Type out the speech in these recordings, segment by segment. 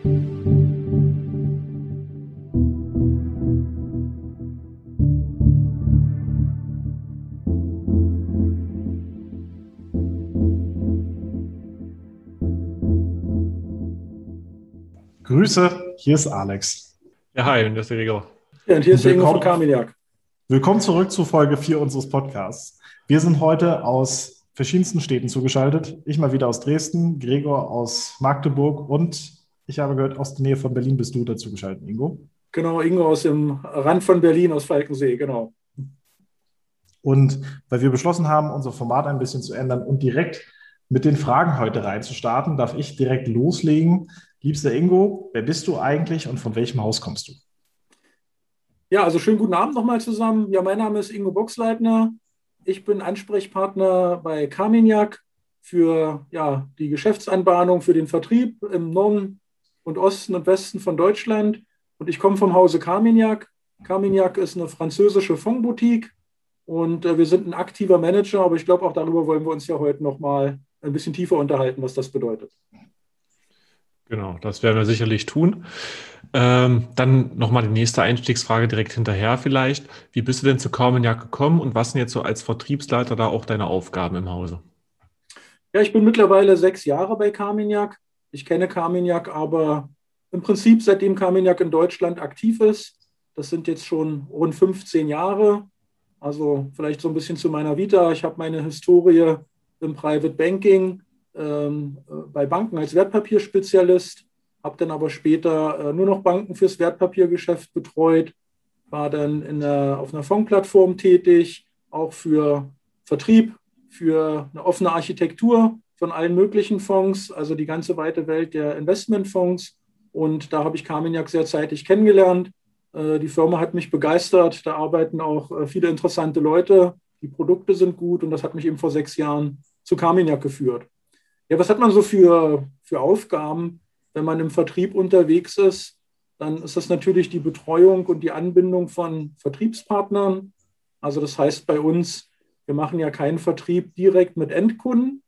Grüße, hier ist Alex. Ja, hi, und das ist der Gregor. Ja, und hier ist der Ingo von Carminiak. Willkommen zurück zu Folge 4 unseres Podcasts. Wir sind heute aus verschiedensten Städten zugeschaltet. Ich mal wieder aus Dresden, Gregor aus Magdeburg und ich habe gehört, aus der Nähe von Berlin bist du dazu geschaltet, Ingo. Genau, Ingo aus dem Rand von Berlin, aus Falkensee, genau. Und weil wir beschlossen haben, unser Format ein bisschen zu ändern und direkt mit den Fragen heute reinzustarten, darf ich direkt loslegen. Liebster Ingo, wer bist du eigentlich und von welchem Haus kommst du? Ja, also schönen guten Abend nochmal zusammen. Ja, mein Name ist Ingo Boxleitner. Ich bin Ansprechpartner bei Carminiac für ja, die Geschäftsanbahnung, für den Vertrieb im Norden und Osten und Westen von Deutschland. Und ich komme vom Hause Carminiac. Carminiac ist eine französische Fondboutique und äh, wir sind ein aktiver Manager, aber ich glaube, auch darüber wollen wir uns ja heute nochmal ein bisschen tiefer unterhalten, was das bedeutet. Genau, das werden wir sicherlich tun. Ähm, dann nochmal die nächste Einstiegsfrage direkt hinterher vielleicht. Wie bist du denn zu Carmeniak gekommen und was sind jetzt so als Vertriebsleiter da auch deine Aufgaben im Hause? Ja, ich bin mittlerweile sechs Jahre bei Carmeniak. Ich kenne Carmeniak aber im Prinzip seitdem Carmeniak in Deutschland aktiv ist. Das sind jetzt schon rund 15 Jahre. Also vielleicht so ein bisschen zu meiner Vita. Ich habe meine Historie im Private Banking, ähm, äh, bei Banken als Wertpapierspezialist, habe dann aber später äh, nur noch Banken fürs Wertpapiergeschäft betreut, war dann in der, auf einer Fondsplattform tätig, auch für Vertrieb, für eine offene Architektur von allen möglichen Fonds, also die ganze weite Welt der Investmentfonds. Und da habe ich Carminiak sehr zeitig kennengelernt. Äh, die Firma hat mich begeistert. Da arbeiten auch viele interessante Leute. Die Produkte sind gut und das hat mich eben vor sechs Jahren zu Carminiak geführt. Ja, was hat man so für, für Aufgaben, wenn man im Vertrieb unterwegs ist? Dann ist das natürlich die Betreuung und die Anbindung von Vertriebspartnern. Also das heißt bei uns, wir machen ja keinen Vertrieb direkt mit Endkunden,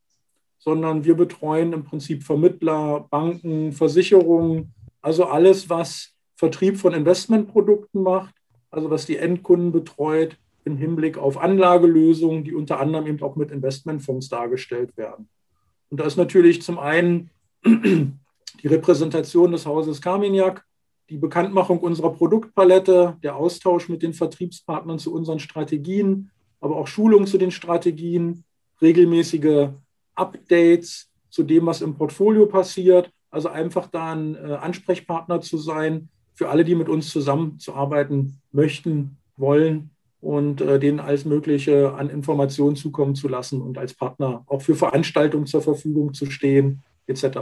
sondern wir betreuen im Prinzip Vermittler, Banken, Versicherungen, also alles, was Vertrieb von Investmentprodukten macht, also was die Endkunden betreut im Hinblick auf Anlagelösungen, die unter anderem eben auch mit Investmentfonds dargestellt werden. Und da ist natürlich zum einen die Repräsentation des Hauses Carmignac, die Bekanntmachung unserer Produktpalette, der Austausch mit den Vertriebspartnern zu unseren Strategien, aber auch Schulung zu den Strategien, regelmäßige Updates zu dem, was im Portfolio passiert. Also einfach da ein äh, Ansprechpartner zu sein für alle, die mit uns zusammenzuarbeiten möchten, wollen und äh, denen alles Mögliche an Informationen zukommen zu lassen und als Partner auch für Veranstaltungen zur Verfügung zu stehen, etc.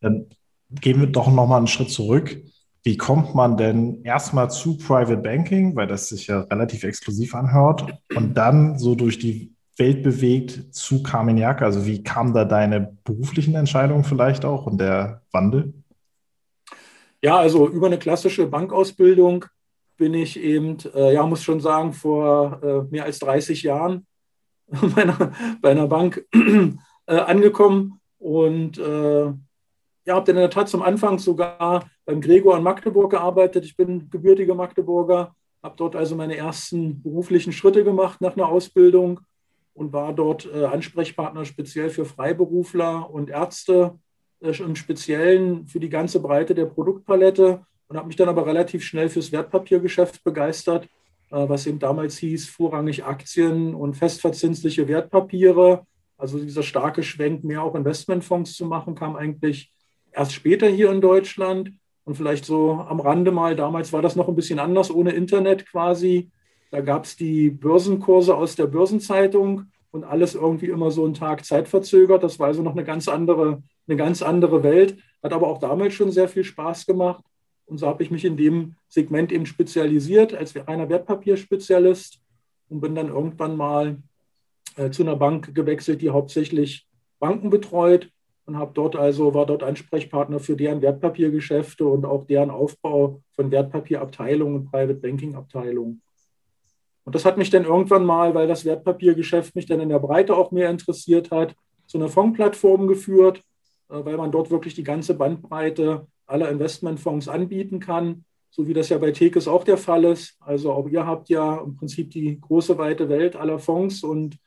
Dann gehen wir doch nochmal einen Schritt zurück. Wie kommt man denn erstmal zu Private Banking, weil das sich ja relativ exklusiv anhört, und dann so durch die Welt bewegt zu Carminiac? Also wie kam da deine beruflichen Entscheidungen vielleicht auch und der Wandel? Ja, also über eine klassische Bankausbildung bin ich eben, äh, ja, muss schon sagen, vor äh, mehr als 30 Jahren bei einer, bei einer Bank äh, angekommen und äh, ja, habe dann in der Tat zum Anfang sogar beim Gregor in Magdeburg gearbeitet. Ich bin gebürtiger Magdeburger, habe dort also meine ersten beruflichen Schritte gemacht nach einer Ausbildung und war dort äh, Ansprechpartner speziell für Freiberufler und Ärzte, äh, im Speziellen für die ganze Breite der Produktpalette und habe mich dann aber relativ schnell fürs Wertpapiergeschäft begeistert, äh, was eben damals hieß, vorrangig Aktien und festverzinsliche Wertpapiere. Also dieser starke Schwenk, mehr auch Investmentfonds zu machen, kam eigentlich erst später hier in Deutschland. Und vielleicht so am Rande mal, damals war das noch ein bisschen anders, ohne Internet quasi. Da gab es die Börsenkurse aus der Börsenzeitung und alles irgendwie immer so einen Tag zeitverzögert. Das war also noch eine ganz andere, eine ganz andere Welt. Hat aber auch damals schon sehr viel Spaß gemacht. Und so habe ich mich in dem Segment eben spezialisiert als reiner Wertpapierspezialist und bin dann irgendwann mal äh, zu einer Bank gewechselt, die hauptsächlich Banken betreut und habe dort also war dort Ansprechpartner für deren Wertpapiergeschäfte und auch deren Aufbau von Wertpapierabteilungen und Private Banking Abteilungen. Und das hat mich dann irgendwann mal, weil das Wertpapiergeschäft mich dann in der Breite auch mehr interessiert hat, zu einer Fondsplattform geführt, äh, weil man dort wirklich die ganze Bandbreite aller Investmentfonds anbieten kann, so wie das ja bei Tekes auch der Fall ist. Also auch ihr habt ja im Prinzip die große weite Welt aller Fonds und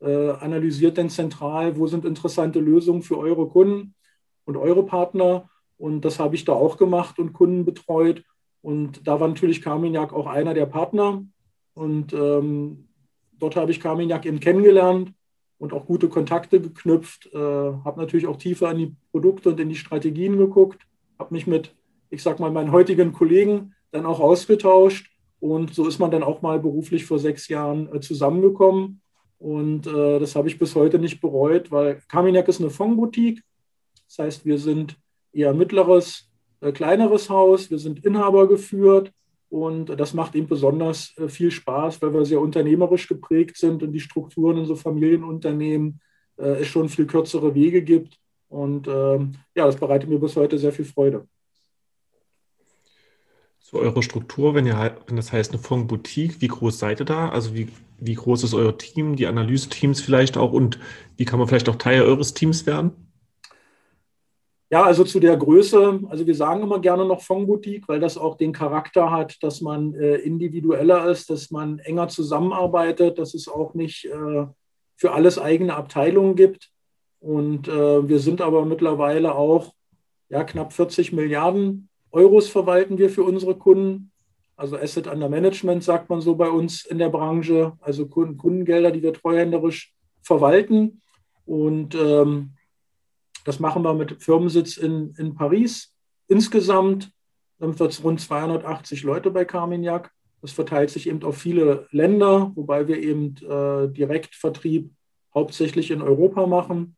äh, analysiert dann zentral, wo sind interessante Lösungen für eure Kunden und eure Partner. Und das habe ich da auch gemacht und Kunden betreut. Und da war natürlich Carmignac auch einer der Partner. Und ähm, dort habe ich Carmignac eben kennengelernt und auch gute Kontakte geknüpft. Äh, habe natürlich auch tiefer in die Produkte und in die Strategien geguckt. Habe mich mit, ich sag mal, meinen heutigen Kollegen dann auch ausgetauscht. Und so ist man dann auch mal beruflich vor sechs Jahren äh, zusammengekommen. Und äh, das habe ich bis heute nicht bereut, weil Carmignac ist eine Fondboutique. Das heißt, wir sind eher mittleres, äh, kleineres Haus. Wir sind Inhaber geführt. Und das macht ihm besonders äh, viel Spaß, weil wir sehr unternehmerisch geprägt sind und die Strukturen in so Familienunternehmen äh, es schon viel kürzere Wege gibt. Und ähm, ja, das bereitet mir bis heute sehr viel Freude. Zu eurer Struktur, wenn, ihr, wenn das heißt eine Fonds-Boutique, wie groß seid ihr da? Also wie, wie groß ist euer Team, die Analyse-Teams vielleicht auch und wie kann man vielleicht auch Teil eures Teams werden? Ja, also zu der Größe, also wir sagen immer gerne noch Fondsboutique, weil das auch den Charakter hat, dass man äh, individueller ist, dass man enger zusammenarbeitet, dass es auch nicht äh, für alles eigene Abteilungen gibt. Und äh, wir sind aber mittlerweile auch ja, knapp 40 Milliarden Euros verwalten wir für unsere Kunden. Also Asset Under Management sagt man so bei uns in der Branche, also Kundengelder, die wir treuhänderisch verwalten. Und ähm, das machen wir mit Firmensitz in, in Paris. Insgesamt sind wir rund 280 Leute bei Carmignac. Das verteilt sich eben auf viele Länder, wobei wir eben äh, Direktvertrieb hauptsächlich in Europa machen.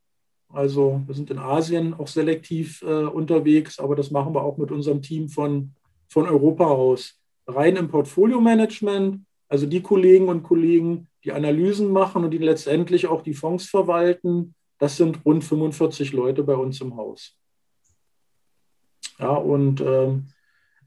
Also wir sind in Asien auch selektiv äh, unterwegs, aber das machen wir auch mit unserem Team von, von Europa aus. Rein im Portfolio-Management, also die Kollegen und Kollegen, die Analysen machen und die letztendlich auch die Fonds verwalten, das sind rund 45 Leute bei uns im Haus. Ja, und ähm,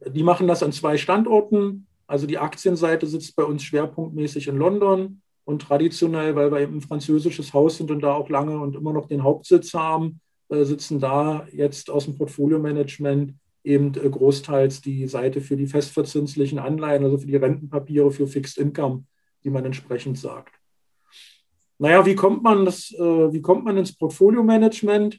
die machen das an zwei Standorten. Also die Aktienseite sitzt bei uns schwerpunktmäßig in London und traditionell, weil wir eben ein französisches Haus sind und da auch lange und immer noch den Hauptsitz haben, äh, sitzen da jetzt aus dem Portfolio-Management eben äh, großteils die Seite für die festverzinslichen Anleihen, also für die Rentenpapiere, für Fixed Income, wie man entsprechend sagt. Naja, wie kommt man, das, äh, wie kommt man ins Portfolio-Management?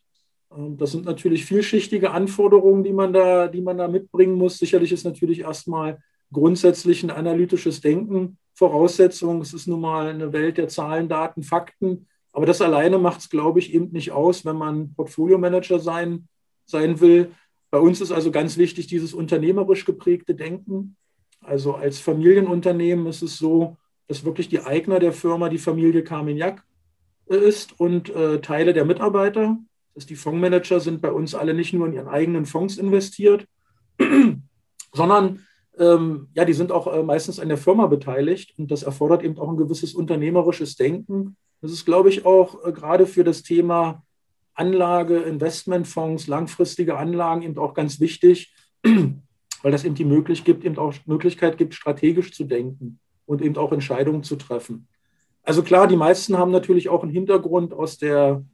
Ähm, das sind natürlich vielschichtige Anforderungen, die man, da, die man da mitbringen muss. Sicherlich ist natürlich erstmal grundsätzlich ein analytisches Denken Voraussetzung. Es ist nun mal eine Welt der Zahlen, Daten, Fakten. Aber das alleine macht es, glaube ich, eben nicht aus, wenn man Portfolio-Manager sein, sein will. Bei uns ist also ganz wichtig dieses unternehmerisch geprägte Denken. Also als Familienunternehmen ist es so, dass wirklich die Eigner der Firma die Familie Carmignac äh, ist und äh, Teile der Mitarbeiter. Das die Fondsmanager sind bei uns alle nicht nur in ihren eigenen Fonds investiert, sondern ähm, ja, die sind auch äh, meistens an der Firma beteiligt und das erfordert eben auch ein gewisses unternehmerisches Denken. Das ist, glaube ich, auch äh, gerade für das Thema Anlage, Investmentfonds, langfristige Anlagen eben auch ganz wichtig, weil das eben die Möglichkeit gibt, eben auch Möglichkeit gibt, strategisch zu denken und eben auch Entscheidungen zu treffen. Also klar, die meisten haben natürlich auch einen Hintergrund aus der,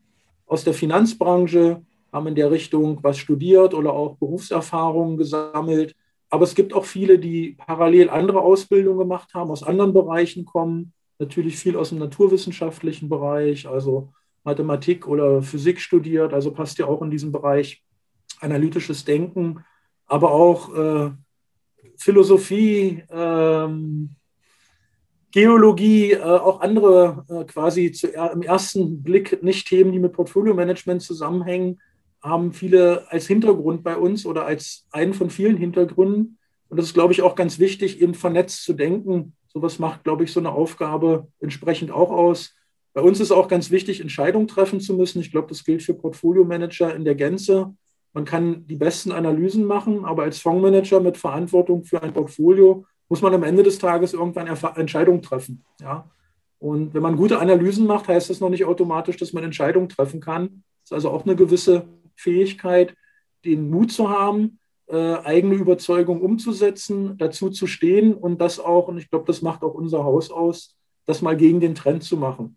aus der Finanzbranche, haben in der Richtung was studiert oder auch Berufserfahrungen gesammelt. Aber es gibt auch viele, die parallel andere Ausbildungen gemacht haben, aus anderen Bereichen kommen. Natürlich viel aus dem naturwissenschaftlichen Bereich, also Mathematik oder Physik studiert, also passt ja auch in diesen Bereich analytisches Denken, aber auch äh, Philosophie, ähm, Geologie, äh, auch andere äh, quasi zu, im ersten Blick nicht Themen, die mit Portfolio-Management zusammenhängen, haben viele als Hintergrund bei uns oder als einen von vielen Hintergründen. Und das ist, glaube ich, auch ganz wichtig, eben vernetzt zu denken. Sowas macht, glaube ich, so eine Aufgabe entsprechend auch aus. Bei uns ist auch ganz wichtig, Entscheidungen treffen zu müssen. Ich glaube, das gilt für Portfolio-Manager in der Gänze. Man kann die besten Analysen machen, aber als Fondsmanager mit Verantwortung für ein Portfolio muss man am Ende des Tages irgendwann Entscheidungen treffen. Ja? Und wenn man gute Analysen macht, heißt das noch nicht automatisch, dass man Entscheidungen treffen kann. Das ist also auch eine gewisse Fähigkeit, den Mut zu haben, äh, eigene Überzeugung umzusetzen, dazu zu stehen und das auch, und ich glaube, das macht auch unser Haus aus, das mal gegen den Trend zu machen.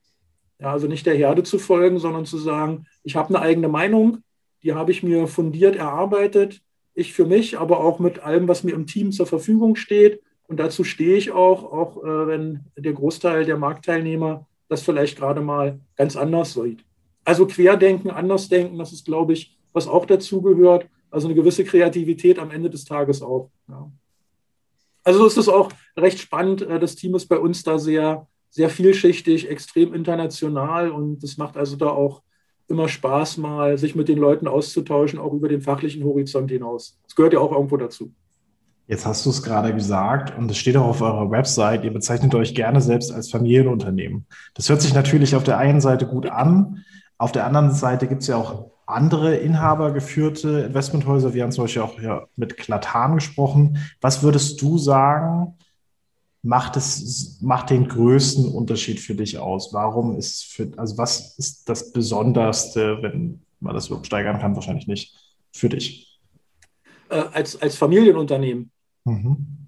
Ja, also nicht der Herde zu folgen, sondern zu sagen, ich habe eine eigene Meinung, die habe ich mir fundiert erarbeitet. Ich für mich, aber auch mit allem, was mir im Team zur Verfügung steht. Und dazu stehe ich auch, auch äh, wenn der Großteil der Marktteilnehmer das vielleicht gerade mal ganz anders sieht. Also Querdenken, Andersdenken, das ist, glaube ich, was auch dazugehört. Also eine gewisse Kreativität am Ende des Tages auch. Ja. Also ist auch recht spannend. Äh, das Team ist bei uns da sehr, sehr vielschichtig, extrem international und es macht also da auch immer Spaß, mal sich mit den Leuten auszutauschen, auch über den fachlichen Horizont hinaus. Das gehört ja auch irgendwo dazu. Jetzt hast du es gerade gesagt und es steht auch auf eurer Website, ihr bezeichnet euch gerne selbst als Familienunternehmen. Das hört sich natürlich auf der einen Seite gut an, auf der anderen Seite gibt es ja auch andere inhabergeführte Investmenthäuser. Wir haben zum Beispiel auch ja mit Klatan gesprochen. Was würdest du sagen, macht, es, macht den größten Unterschied für dich aus? Warum ist für, also was ist das Besonderste, wenn man das überhaupt steigern kann? Wahrscheinlich nicht für dich. Äh, als, als Familienunternehmen. Mhm.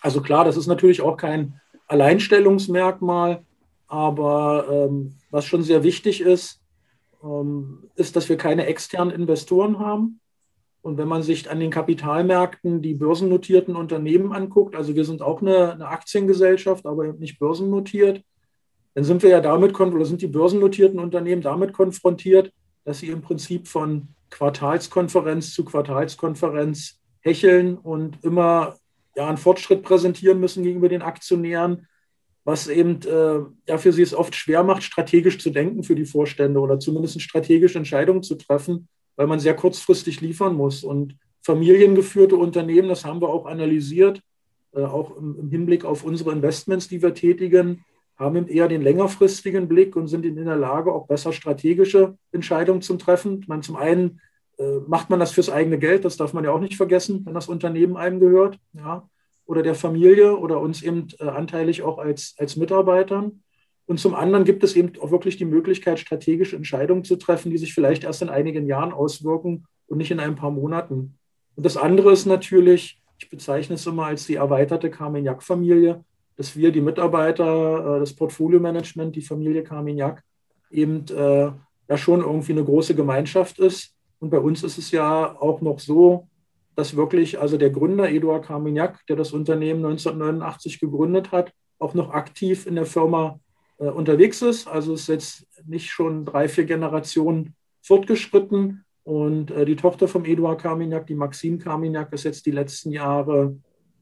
Also klar, das ist natürlich auch kein Alleinstellungsmerkmal, aber ähm, was schon sehr wichtig ist, ähm, ist, dass wir keine externen Investoren haben. Und wenn man sich an den Kapitalmärkten die börsennotierten Unternehmen anguckt, also wir sind auch eine, eine Aktiengesellschaft, aber nicht börsennotiert, dann sind wir ja damit, oder sind die börsennotierten Unternehmen damit konfrontiert, dass sie im Prinzip von Quartalskonferenz zu Quartalskonferenz hecheln und immer ja, einen Fortschritt präsentieren müssen gegenüber den Aktionären, was eben äh, ja, für sie es oft schwer macht, strategisch zu denken für die Vorstände oder zumindest strategische Entscheidungen zu treffen, weil man sehr kurzfristig liefern muss. Und familiengeführte Unternehmen, das haben wir auch analysiert, äh, auch im, im, Hinblick auf unsere Investments, die wir tätigen, haben eben eher den längerfristigen Blick und sind in der Lage, auch besser strategische Entscheidungen zu treffen. Man, zum einen macht man das fürs eigene Geld, das darf man ja auch nicht vergessen, wenn das Unternehmen einem gehört. Ja oder der Familie oder uns eben äh, anteilig auch als, als Mitarbeitern. Und zum anderen gibt es eben auch wirklich die Möglichkeit, strategische Entscheidungen zu treffen, die sich vielleicht erst in einigen Jahren auswirken und nicht in ein paar Monaten. Und das andere ist natürlich, ich bezeichne es immer als die erweiterte Carmignac-Familie, dass wir die Mitarbeiter, äh, das Portfolio-Management, die Familie Carmignac eben äh, ja schon irgendwie eine große Gemeinschaft ist. Und bei uns ist es ja auch noch so, dass wirklich also der Gründer Eduard Carmignac, der das Unternehmen 1989 gegründet hat, auch noch aktiv in der Firma äh, unterwegs ist. Also ist jetzt nicht schon drei, vier Generationen fortgeschritten. Und äh, die Tochter vom Eduard Carmignac, die Maxime Carmignac, ist jetzt die letzten Jahre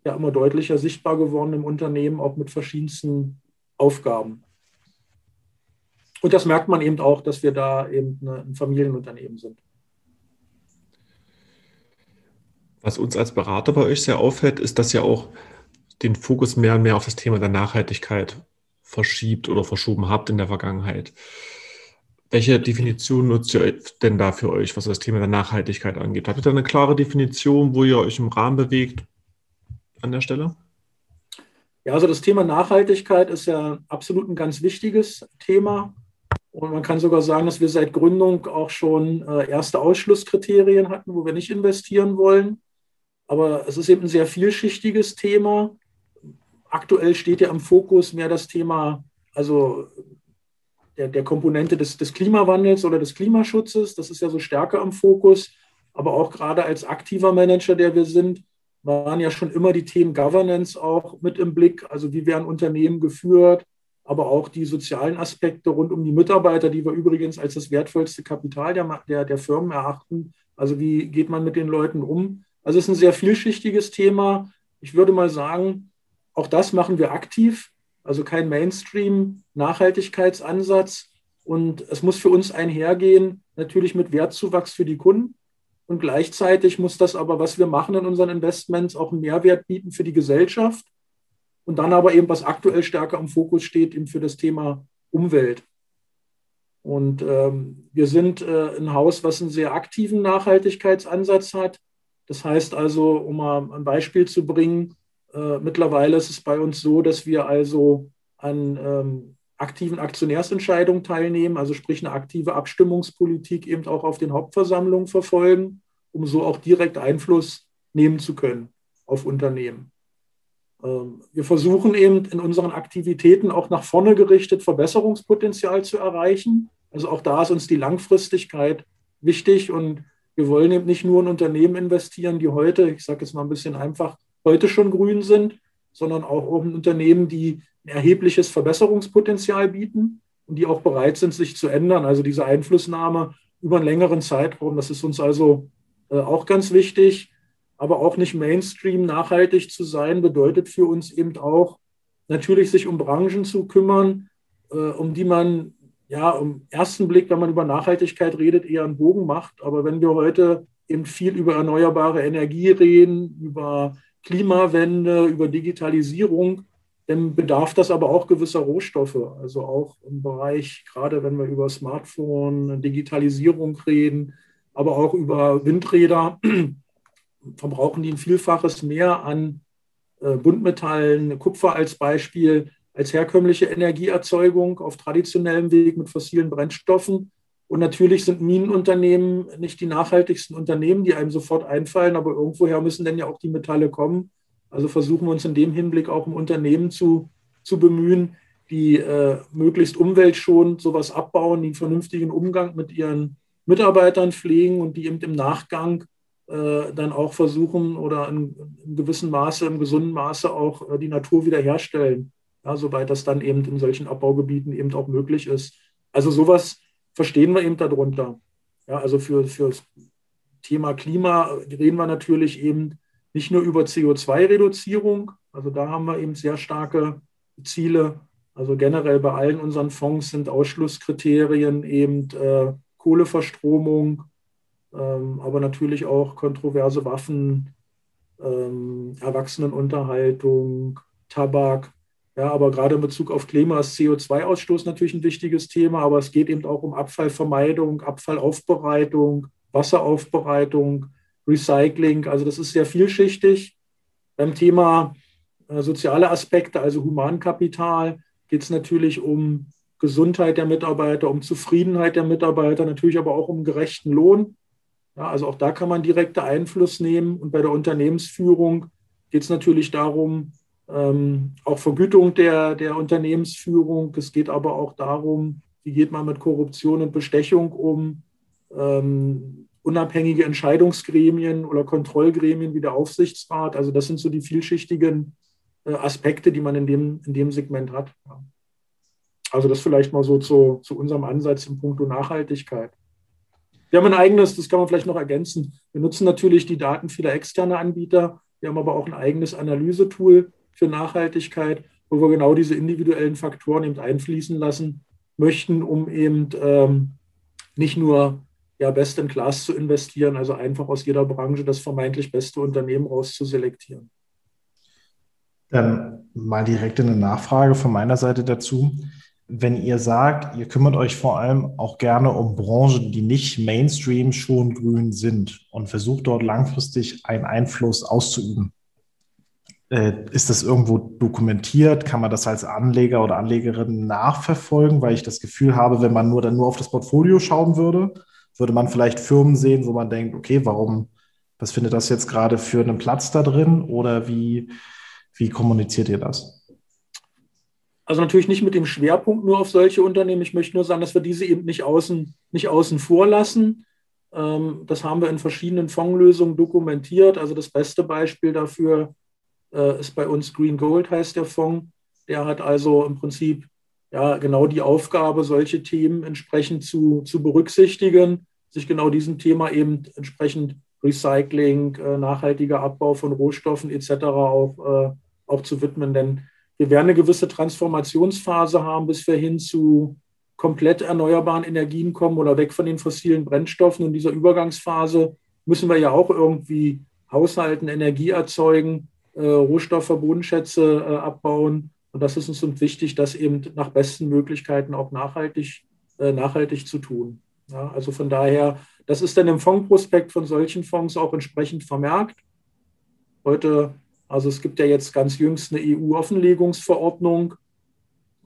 ja immer deutlicher sichtbar geworden im Unternehmen, auch mit verschiedensten Aufgaben. Und das merkt man eben auch, dass wir da eben ein Familienunternehmen sind. Was uns als Berater bei euch sehr auffällt, ist, dass ihr auch den Fokus mehr und mehr auf das Thema der Nachhaltigkeit verschiebt oder verschoben habt in der Vergangenheit. Welche Definition nutzt ihr denn da für euch, was das Thema der Nachhaltigkeit angeht? Habt ihr da eine klare Definition, wo ihr euch im Rahmen bewegt an der Stelle? Ja, also das Thema Nachhaltigkeit ist ja absolut ein ganz wichtiges Thema. Und man kann sogar sagen, dass wir seit Gründung auch schon äh, erste Ausschlusskriterien hatten, wo wir nicht investieren wollen. Aber es ist eben ein sehr vielschichtiges Thema. Aktuell steht ja im Fokus mehr das Thema, also der, der Komponente des, des Klimawandels oder des Klimaschutzes. Das ist ja so stärker im Fokus. Aber auch gerade als aktiver Manager, der wir sind, waren ja schon immer die Themen Governance auch mit im Blick. Also wie werden Unternehmen geführt, aber auch die sozialen Aspekte rund um die Mitarbeiter, die wir übrigens als das wertvollste Kapital der, der, der Firmen erachten. Also wie geht man mit den Leuten um? Also es ist ein sehr vielschichtiges Thema. Ich würde mal sagen, auch das machen wir aktiv. Also kein Mainstream-Nachhaltigkeitsansatz. Und es muss für uns einhergehen, natürlich mit Wertzuwachs für die Kunden. Und gleichzeitig muss das aber, was wir machen in unseren Investments, auch einen Mehrwert bieten für die Gesellschaft. Und dann aber eben, was aktuell stärker im Fokus steht, eben für das Thema Umwelt. Und ähm, wir sind äh, ein Haus, was einen sehr aktiven Nachhaltigkeitsansatz hat. Das heißt also, um mal ein Beispiel zu bringen, äh, mittlerweile ist es bei uns so, dass wir also an ähm, aktiven Aktionärsentscheidungen teilnehmen, also sprich eine aktive Abstimmungspolitik eben auch auf den Hauptversammlungen verfolgen, um so auch direkt Einfluss nehmen zu können auf Unternehmen. Ähm, wir versuchen eben in unseren Aktivitäten auch nach vorne gerichtet Verbesserungspotenzial zu erreichen. Also auch da ist uns die Langfristigkeit wichtig und Wir wollen eben nicht nur in Unternehmen investieren, die heute, ich sage jetzt mal ein bisschen einfach, heute schon grün sind, sondern auch in Unternehmen, die ein erhebliches Verbesserungspotenzial bieten und die auch bereit sind, sich zu ändern. Also diese Einflussnahme über einen längeren Zeitraum, das ist uns also äh, auch ganz wichtig. Aber auch nicht Mainstream nachhaltig zu sein, bedeutet für uns eben auch, natürlich sich um Branchen zu kümmern, äh, um die man ja im ersten Blick, wenn man über Nachhaltigkeit redet, eher einen Bogen macht. Aber wenn wir heute eben viel über erneuerbare Energie reden, über Klimawende, über Digitalisierung, dann bedarf das aber auch gewisser Rohstoffe. Also auch im Bereich, gerade wenn wir über Smartphone, Digitalisierung reden, aber auch über Windräder, verbrauchen die ein Vielfaches mehr an äh, Buntmetallen, Kupfer als Beispiel, als herkömmliche Energieerzeugung auf traditionellem Weg mit fossilen Brennstoffen. Und natürlich sind Minenunternehmen nicht die nachhaltigsten Unternehmen, die einem sofort einfallen, aber irgendwoher müssen dann ja auch die Metalle kommen. Also versuchen wir uns in dem Hinblick auch im Unternehmen zu, zu bemühen, die äh, möglichst umweltschonend sowas abbauen, die einen vernünftigen Umgang mit ihren Mitarbeitern pflegen und die eben im Nachgang äh, dann auch versuchen oder in, in gewissem Maße, im gesunden Maße auch äh, die Natur wiederherstellen ja, soweit das dann eben in solchen Abbaugebieten eben auch möglich ist. Also sowas verstehen wir eben darunter. Ja, also für, für das Thema Klima reden wir natürlich eben nicht nur über CO2-Reduzierung, also da haben wir eben sehr starke Ziele. Also generell bei allen unseren Fonds sind Ausschlusskriterien eben äh, Kohleverstromung, ähm, aber natürlich auch kontroverse Waffen, ähm, Erwachsenenunterhaltung, Tabak, ja, aber gerade in Bezug auf Klima ist CO2-Ausstoß natürlich ein wichtiges Thema, aber es geht eben auch um Abfallvermeidung, Abfallaufbereitung, Wasseraufbereitung, Recycling. Also das ist sehr vielschichtig. Beim Thema äh, soziale Aspekte, also Humankapital, geht es natürlich um Gesundheit der Mitarbeiter, um Zufriedenheit der Mitarbeiter, natürlich aber auch um gerechten Lohn. Ja, also auch da kann man direkte Einfluss nehmen. Und bei der Unternehmensführung geht es natürlich darum, ähm, auch Vergütung der, der Unternehmensführung. Es geht aber auch darum, wie geht man mit Korruption und Bestechung um. Ähm, unabhängige Entscheidungsgremien oder Kontrollgremien wie der Aufsichtsrat. Also das sind so die vielschichtigen äh, Aspekte, die man in dem, in dem Segment hat. Also das vielleicht mal so zu, zu unserem Ansatz im Punkto Nachhaltigkeit. Wir haben ein eigenes, das kann man vielleicht noch ergänzen. Wir nutzen natürlich die Daten vieler externer Anbieter. Wir haben aber auch ein eigenes Analysetool, für Nachhaltigkeit, wo wir genau diese individuellen Faktoren eben einfließen lassen möchten, um eben ähm, nicht nur ja, best in class zu investieren, also einfach aus jeder Branche das vermeintlich beste Unternehmen rauszuselektieren. Dann mal direkt eine Nachfrage von meiner Seite dazu. Wenn ihr sagt, ihr kümmert euch vor allem auch gerne um Branchen, die nicht Mainstream schon grün sind und versucht dort langfristig einen Einfluss auszuüben, ist das irgendwo dokumentiert? Kann man das als Anleger oder Anlegerin nachverfolgen? Weil ich das Gefühl habe, wenn man nur dann nur auf das Portfolio schauen würde, würde man vielleicht Firmen sehen, wo man denkt, okay, warum, was findet das jetzt gerade für einen Platz da drin? Oder wie, wie kommuniziert ihr das? Also natürlich nicht mit dem Schwerpunkt nur auf solche Unternehmen. Ich möchte nur sagen, dass wir diese eben nicht außen, nicht außen vor lassen. Ähm, das haben wir in verschiedenen Fondslösungen dokumentiert. Also das beste Beispiel dafür äh, ist bei uns Green Gold, heißt der Fonds. Der hat also im Prinzip ja genau die Aufgabe, solche Themen entsprechend zu, zu berücksichtigen, sich genau diesem Thema eben entsprechend Recycling, äh, nachhaltiger Abbau von Rohstoffen etc. auch, äh, auch zu widmen. Denn wir werden eine gewisse Transformationsphase haben, bis wir hin zu komplett erneuerbaren Energien kommen oder weg von den fossilen Brennstoffen. In dieser Übergangsphase müssen wir ja auch irgendwie haushalten, Energie erzeugen äh, Rohstoffe, Bodenschätze äh, abbauen. Und das ist uns wichtig, das eben nach besten Möglichkeiten auch nachhaltig, äh, nachhaltig zu tun. Ja, also von daher, das ist dann im Fondsprospekt von solchen Fonds auch entsprechend vermerkt. Heute, also es gibt ja jetzt ganz jüngst eine EU-Offenlegungsverordnung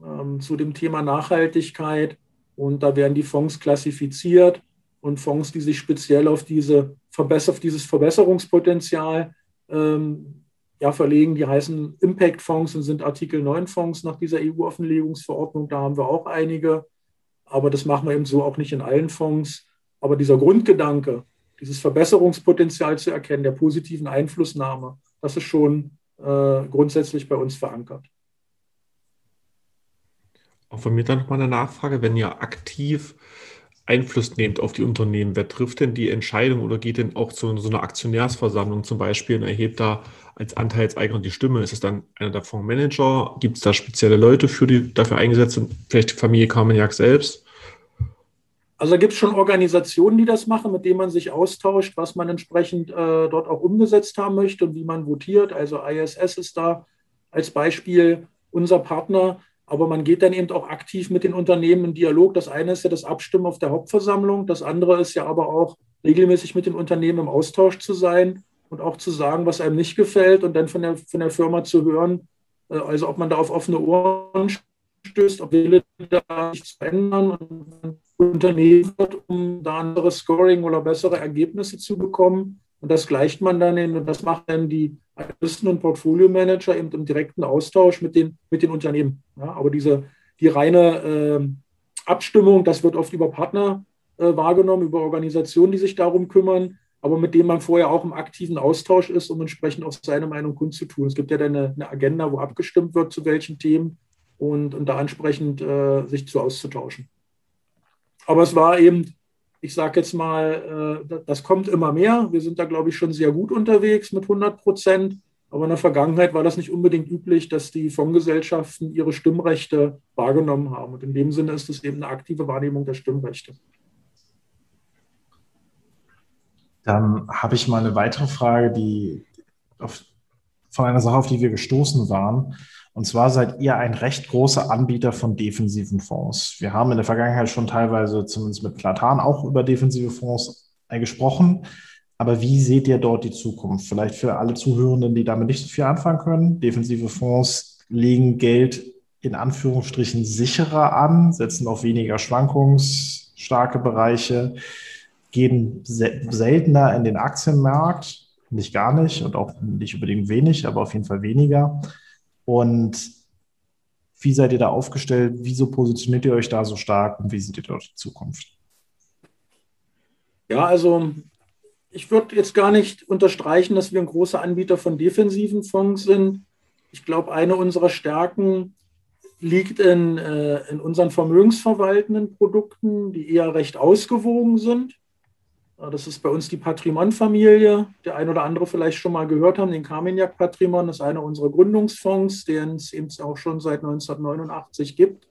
ähm, zu dem Thema Nachhaltigkeit und da werden die Fonds klassifiziert und Fonds, die sich speziell auf, diese Verbesser auf dieses Verbesserungspotenzial ähm, ja, verlegen. Die heißen Impact-Fonds und sind Artikel 9-Fonds nach dieser EU-Offenlegungsverordnung. Da haben wir auch einige. Aber das machen wir eben so auch nicht in allen Fonds. Aber dieser Grundgedanke, dieses Verbesserungspotenzial zu erkennen, der positiven Einflussnahme, das ist schon äh, grundsätzlich bei uns verankert. Auch von mir dann nochmal eine Nachfrage, wenn ihr aktiv Einfluss nehmt auf die Unternehmen, wer trifft denn die Entscheidung oder geht denn auch zu so einer Aktionärsversammlung zum Beispiel und erhebt da als Anteilseigner die Stimme? Ist es dann einer der Fondsmanager? Gibt es da spezielle Leute für die dafür eingesetzt und vielleicht die Familie Carmeniak selbst? Also gibt es schon Organisationen, die das machen, mit denen man sich austauscht, was man entsprechend äh, dort auch umgesetzt haben möchte und wie man votiert. Also ISS ist da als Beispiel unser Partner. Aber man geht dann eben auch aktiv mit den Unternehmen in Dialog. Das eine ist ja das Abstimmen auf der Hauptversammlung. Das andere ist ja aber auch regelmäßig mit den Unternehmen im Austausch zu sein und auch zu sagen, was einem nicht gefällt und dann von der, von der Firma zu hören, äh, also ob man da auf offene Ohren stößt, ob Wille da nichts ändern und Unternehmen wird, um da andere Scoring oder bessere Ergebnisse zu bekommen. Und das gleicht man dann in, und das macht dann die Analysten und Portfolio-Manager eben im direkten Austausch mit den, mit den Unternehmen. Ja, aber diese, die reine äh, Abstimmung, das wird oft über Partner äh, wahrgenommen, über Organisationen, die sich darum kümmern, aber mit denen man vorher auch im aktiven Austausch ist, um entsprechend auch seine Meinung kundzutun. Es gibt ja dann eine, eine Agenda, wo abgestimmt wird, zu welchen Themen und, und da entsprechend äh, sich zu auszutauschen. Aber es war eben, ich sage jetzt mal, äh, das kommt immer mehr. Wir sind da, glaube ich, schon sehr gut unterwegs mit 100 Prozent. Aber in der Vergangenheit war das nicht unbedingt üblich, dass die Fondsgesellschaften ihre Stimmrechte wahrgenommen haben. Und in dem Sinne ist es eben eine aktive Wahrnehmung der Stimmrechte. Dann habe ich mal eine weitere Frage, die auf, von einer Sache, auf die wir gestoßen waren. Und zwar seid ihr ein recht großer Anbieter von defensiven Fonds. Wir haben in der Vergangenheit schon teilweise, zumindest mit Platan, auch über defensive Fonds gesprochen. Aber wie seht ihr dort die Zukunft? Vielleicht für alle Zuhörenden, die damit nicht so viel anfangen können. Defensive Fonds legen Geld in Anführungsstrichen sicherer an, setzen auf weniger schwankungsstarke Bereiche, gehen seltener in den Aktienmarkt, nicht gar nicht und auch nicht unbedingt wenig, aber auf jeden Fall weniger. Und wie seid ihr da aufgestellt? Wieso positioniert ihr euch da so stark und wie seht ihr dort die Zukunft? Ja, also ich würde jetzt gar nicht unterstreichen, dass wir ein großer Anbieter von defensiven Fonds sind. Ich glaube, eine unserer Stärken liegt in, äh, in unseren vermögensverwaltenden Produkten, die eher recht ausgewogen sind. Das ist bei uns die Patrimon-Familie. Der ein oder andere vielleicht schon mal gehört haben, den Carmignac Patrimon das ist einer unserer Gründungsfonds, den es eben auch schon seit 1989 gibt.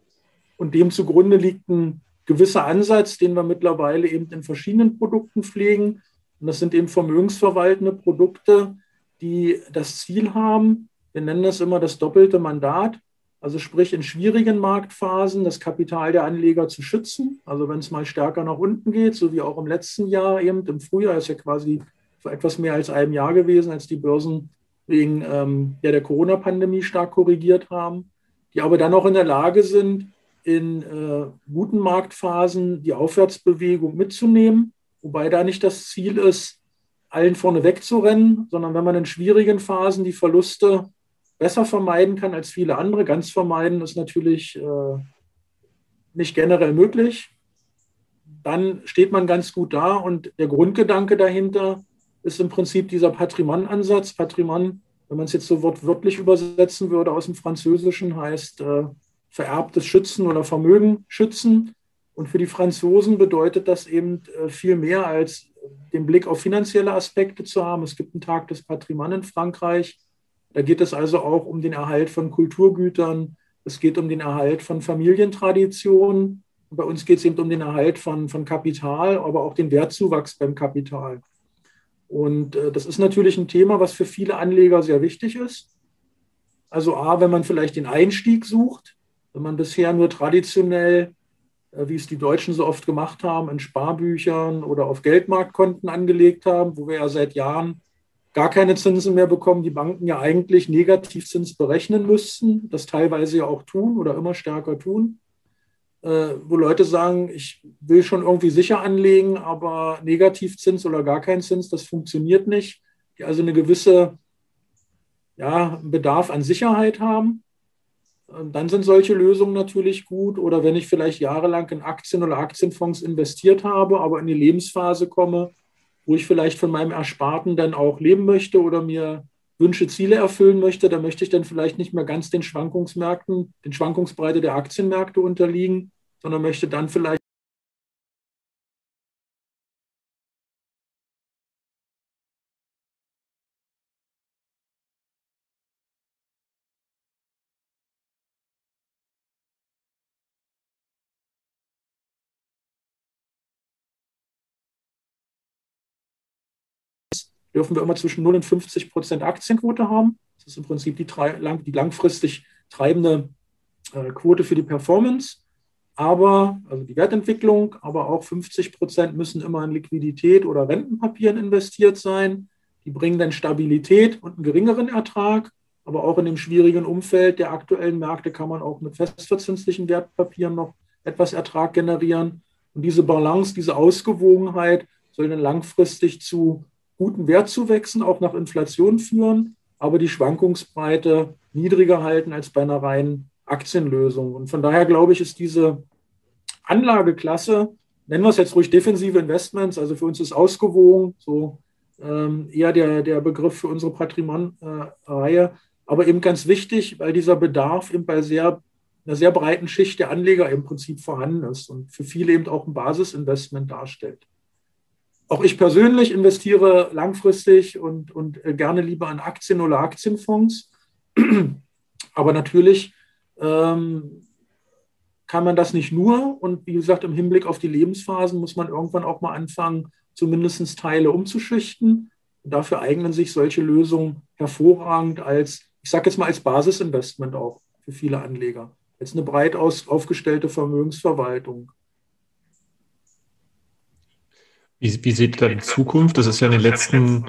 Und dem zugrunde liegt ein gewisser Ansatz, den wir mittlerweile eben in verschiedenen Produkten pflegen. Und das sind eben vermögensverwaltende Produkte, die das Ziel haben, wir nennen das immer das doppelte Mandat, also sprich in schwierigen Marktphasen das Kapital der Anleger zu schützen. Also wenn es mal stärker nach unten geht, so wie auch im letzten Jahr eben, im Frühjahr ist ja quasi vor etwas mehr als einem Jahr gewesen, als die Börsen wegen ähm, ja, der Corona-Pandemie stark korrigiert haben, die aber dann auch in der Lage sind, in äh, guten Marktphasen die Aufwärtsbewegung mitzunehmen, wobei da nicht das Ziel ist, allen vorne wegzurennen, sondern wenn man in schwierigen Phasen die Verluste besser vermeiden kann als viele andere. Ganz vermeiden ist natürlich äh, nicht generell möglich. Dann steht man ganz gut da und der Grundgedanke dahinter ist im Prinzip dieser Patrimon-Ansatz. Patrimon, wenn man es jetzt so wortwörtlich übersetzen würde aus dem Französischen, heißt äh, vererbtes Schützen oder Vermögen schützen. Und für die Franzosen bedeutet das eben äh, viel mehr als den Blick auf finanzielle Aspekte zu haben. Es gibt einen Tag des Patrimon in Frankreich da geht es also auch um den Erhalt von Kulturgütern, es geht um den Erhalt von Familientraditionen. Bei uns geht es eben um den Erhalt von, von Kapital, aber auch den Wertzuwachs beim Kapital. Und äh, das ist natürlich ein Thema, was für viele Anleger sehr wichtig ist. Also A, wenn man vielleicht den Einstieg sucht, wenn man bisher nur traditionell, äh, wie es die Deutschen so oft gemacht haben, in Sparbüchern oder auf Geldmarktkonten angelegt haben, wo wir ja seit Jahren gar keine Zinsen mehr bekommen, die Banken ja eigentlich Negativzins berechnen müssten, das teilweise ja auch tun oder immer stärker tun, äh, wo Leute sagen, ich will schon irgendwie sicher anlegen, aber Negativzins oder gar kein Zins, das funktioniert nicht, die also eine gewisse ja, Bedarf an Sicherheit haben. Dann sind solche Lösungen natürlich gut. Oder wenn ich vielleicht jahrelang in Aktien oder Aktienfonds investiert habe, aber in die Lebensphase komme, wo ich vielleicht von meinem Ersparten dann auch leben möchte oder mir Wünsche, Ziele erfüllen möchte, da möchte ich dann vielleicht nicht mehr ganz den Schwankungsmärkten, den Schwankungsbreite der Aktienmärkte unterliegen, sondern möchte dann vielleicht dürfen wir immer zwischen 0 und 50 Prozent Aktienquote haben. Das ist im Prinzip die, die langfristig treibende äh, Quote für die Performance. Aber, also die Wertentwicklung, aber auch 50 Prozent müssen immer in Liquidität oder Rentenpapieren investiert sein. Die bringen dann Stabilität und einen geringeren Ertrag. Aber auch in dem schwierigen Umfeld der aktuellen Märkte kann man auch mit festverzinslichen Wertpapieren noch etwas Ertrag generieren. Und diese Balance, diese Ausgewogenheit soll dann langfristig zu guten Wertzuwächsen auch nach Inflation führen, aber die Schwankungsbreite niedriger halten als bei einer reinen Aktienlösung. Und von daher glaube ich, ist diese Anlageklasse, nennen wir es jetzt ruhig defensive Investments, also für uns ist ausgewogen, so ähm, eher der, der Begriff für unsere Patrimon-Reihe, aber eben ganz wichtig, weil dieser Bedarf eben bei sehr, einer sehr breiten Schicht der Anleger im Prinzip vorhanden ist und für viele eben auch ein Basisinvestment darstellt. Auch ich persönlich investiere langfristig und, und äh, gerne lieber in Aktien oder Aktienfonds. Aber natürlich ähm, kann man das nicht nur. Und wie gesagt, im Hinblick auf die Lebensphasen muss man irgendwann auch mal anfangen, zumindest Teile umzuschichten. Und dafür eignen sich solche Lösungen hervorragend als, ich sage jetzt mal, als Basisinvestment auch für viele Anleger. Als eine breit aus, aufgestellte Vermögensverwaltung. Wie, wie seht ihr da die Zukunft? Das ist ja in den letzten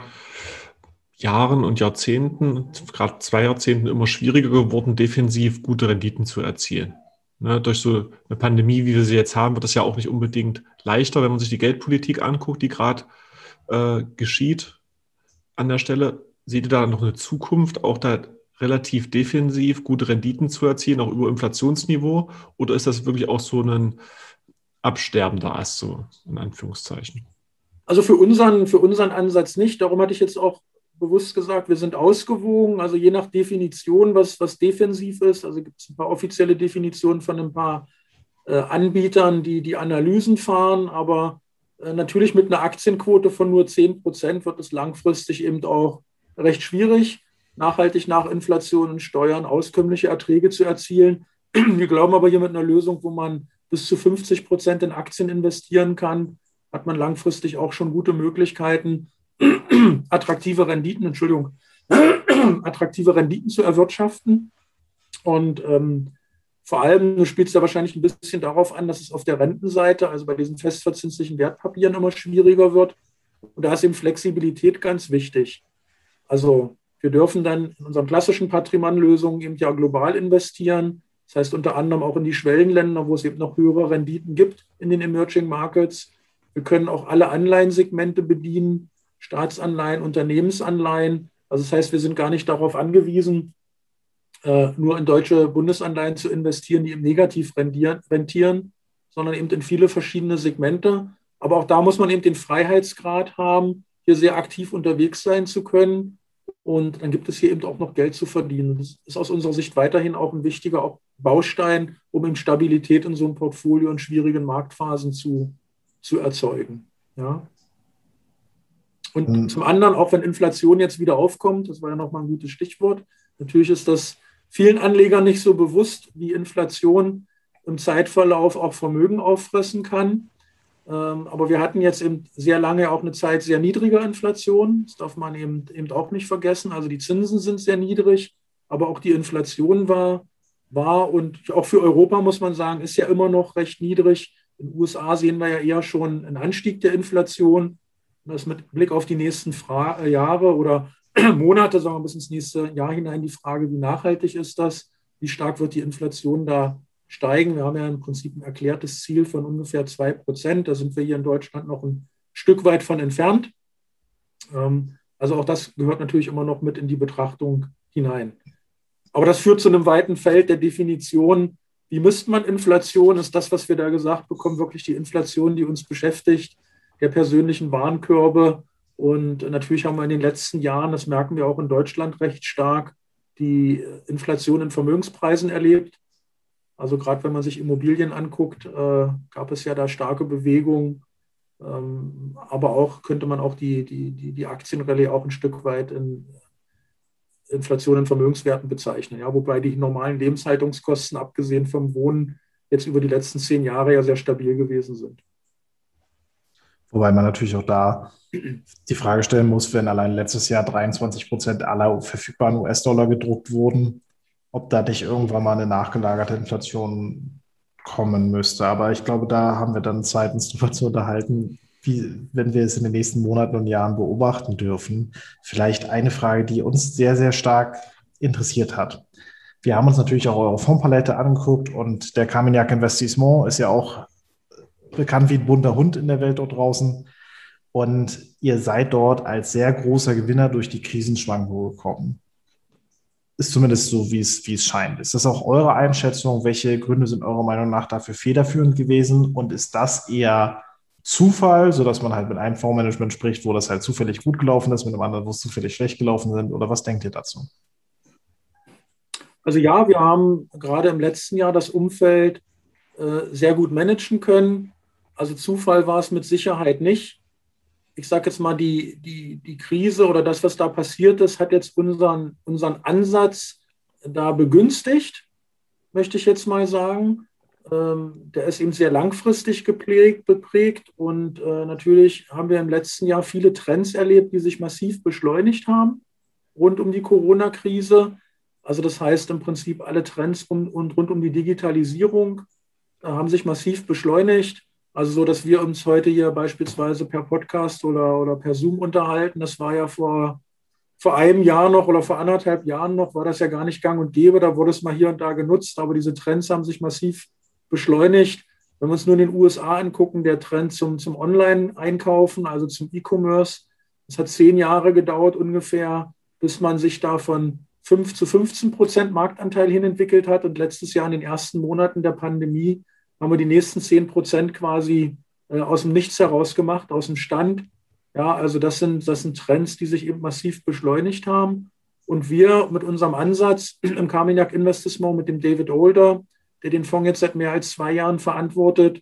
Jahren und Jahrzehnten, gerade zwei Jahrzehnten, immer schwieriger geworden, defensiv gute Renditen zu erzielen. Ne, durch so eine Pandemie, wie wir sie jetzt haben, wird das ja auch nicht unbedingt leichter, wenn man sich die Geldpolitik anguckt, die gerade äh, geschieht an der Stelle. Seht ihr da noch eine Zukunft, auch da relativ defensiv gute Renditen zu erzielen, auch über Inflationsniveau? Oder ist das wirklich auch so ein absterbender Ast, so in Anführungszeichen? Also für unseren, für unseren Ansatz nicht. Darum hatte ich jetzt auch bewusst gesagt, wir sind ausgewogen. Also je nach Definition, was, was defensiv ist. Also gibt es ein paar offizielle Definitionen von ein paar äh, Anbietern, die die Analysen fahren. Aber äh, natürlich mit einer Aktienquote von nur 10 Prozent wird es langfristig eben auch recht schwierig, nachhaltig nach Inflation und Steuern auskömmliche Erträge zu erzielen. Wir glauben aber hier mit einer Lösung, wo man bis zu 50 Prozent in Aktien investieren kann, hat man langfristig auch schon gute Möglichkeiten, attraktive Renditen, Entschuldigung, attraktive Renditen zu erwirtschaften. Und ähm, vor allem spielt es da wahrscheinlich ein bisschen darauf an, dass es auf der Rentenseite, also bei diesen festverzinslichen Wertpapieren, immer schwieriger wird. Und da ist eben Flexibilität ganz wichtig. Also wir dürfen dann in unseren klassischen Patrimon-Lösungen eben ja global investieren. Das heißt unter anderem auch in die Schwellenländer, wo es eben noch höhere Renditen gibt in den Emerging Markets. Wir können auch alle Anleihensegmente bedienen, Staatsanleihen, Unternehmensanleihen. Also das heißt, wir sind gar nicht darauf angewiesen, äh, nur in deutsche Bundesanleihen zu investieren, die im Negativ rentieren, sondern eben in viele verschiedene Segmente. Aber auch da muss man eben den Freiheitsgrad haben, hier sehr aktiv unterwegs sein zu können. Und dann gibt es hier eben auch noch Geld zu verdienen. Das ist aus unserer Sicht weiterhin auch ein wichtiger Baustein, um eben Stabilität in so einem Portfolio in schwierigen Marktphasen zu, zu erzeugen. Ja. Und mhm. zum anderen, auch wenn Inflation jetzt wieder aufkommt, das war ja nochmal ein gutes Stichwort, natürlich ist das vielen Anlegern nicht so bewusst, wie Inflation im Zeitverlauf auch Vermögen auffressen kann. Ähm, aber wir hatten jetzt eben sehr lange auch eine Zeit sehr niedriger Inflation. Das darf man eben, eben auch nicht vergessen. Also die Zinsen sind sehr niedrig, aber auch die Inflation war, war und auch für Europa muss man sagen, ist ja immer noch recht niedrig. In den USA sehen wir ja eher schon einen Anstieg der Inflation. Das ist mit Blick auf die nächsten Fra äh, Jahre oder Monate, sagen wir bis ins nächste Jahr hinein, die Frage, wie nachhaltig ist das? Wie stark wird die Inflation da steigen? Wir haben ja im Prinzip ein erklärtes Ziel von ungefähr 2 Prozent. Da sind wir hier in Deutschland noch ein Stück weit von entfernt. Ähm, also auch das gehört natürlich immer noch mit in die Betrachtung hinein. Aber das führt zu einem weiten Feld der Definition wie misst man Inflation? Ist das, was wir da gesagt bekommen, wirklich die Inflation, die uns beschäftigt, der persönlichen Warenkörbe Und natürlich haben wir in den letzten Jahren, das merken wir auch in Deutschland recht stark, die Inflation in Vermögenspreisen erlebt. Also gerade wenn man sich Immobilien anguckt, äh, gab es ja da starke Bewegungen. Ähm, aber auch könnte man auch die, die, die, die Aktienrallye auch ein Stück weit in Inflation in Vermögenswerten bezeichnen. Ja, wobei die normalen Lebenshaltungskosten, abgesehen vom Wohnen, jetzt über die letzten zehn Jahre ja sehr stabil gewesen sind. Wobei man natürlich auch da die Frage stellen muss, wenn allein letztes Jahr 23 Prozent aller verfügbaren US-Dollar gedruckt wurden, ob da nicht irgendwann mal eine nachgelagerte Inflation kommen müsste. Aber ich glaube, da haben wir dann Zeit, uns darüber zu unterhalten, wie, wenn wir es in den nächsten Monaten und Jahren beobachten dürfen. Vielleicht eine Frage, die uns sehr, sehr stark interessiert hat. Wir haben uns natürlich auch eure Fondpalette angeguckt und der Carmignac Investissement ist ja auch bekannt wie ein bunter Hund in der Welt dort draußen. Und ihr seid dort als sehr großer Gewinner durch die Krisenschwankungen gekommen. Ist zumindest so, wie es, wie es scheint. Ist das auch eure Einschätzung? Welche Gründe sind eurer Meinung nach dafür federführend gewesen? Und ist das eher Zufall, sodass man halt mit einem Fondsmanagement spricht, wo das halt zufällig gut gelaufen ist, mit einem anderen, wo es zufällig schlecht gelaufen sind? Oder was denkt ihr dazu? Also ja, wir haben gerade im letzten Jahr das Umfeld äh, sehr gut managen können. Also Zufall war es mit Sicherheit nicht. Ich sage jetzt mal, die, die, die Krise oder das, was da passiert ist, hat jetzt unseren, unseren Ansatz da begünstigt, möchte ich jetzt mal sagen. Ähm, der ist eben sehr langfristig geprägt, geprägt und äh, natürlich haben wir im letzten Jahr viele Trends erlebt, die sich massiv beschleunigt haben rund um die Corona-Krise. Also das heißt im Prinzip alle Trends und, und rund um die Digitalisierung äh, haben sich massiv beschleunigt. Also so, dass wir uns heute hier beispielsweise per Podcast oder, oder per Zoom unterhalten. Das war ja vor, vor einem Jahr noch oder vor anderthalb Jahren noch, war das ja gar nicht gang und gäbe. Da wurde es mal hier und da genutzt, aber diese Trends haben sich massiv beschleunigt. Wenn wir uns nur in den USA angucken, der Trend zum, zum Online-Einkaufen, also zum E-Commerce, es hat zehn Jahre gedauert ungefähr, bis man sich da von 5 zu 15 Prozent Marktanteil hin entwickelt hat. Und letztes Jahr in den ersten Monaten der Pandemie haben wir die nächsten 10 Prozent quasi äh, aus dem Nichts heraus gemacht, aus dem Stand. Ja, also das sind, das sind Trends, die sich eben massiv beschleunigt haben. Und wir mit unserem Ansatz im Carmignac Investissement mit dem David Older, der den Fonds jetzt seit mehr als zwei Jahren verantwortet,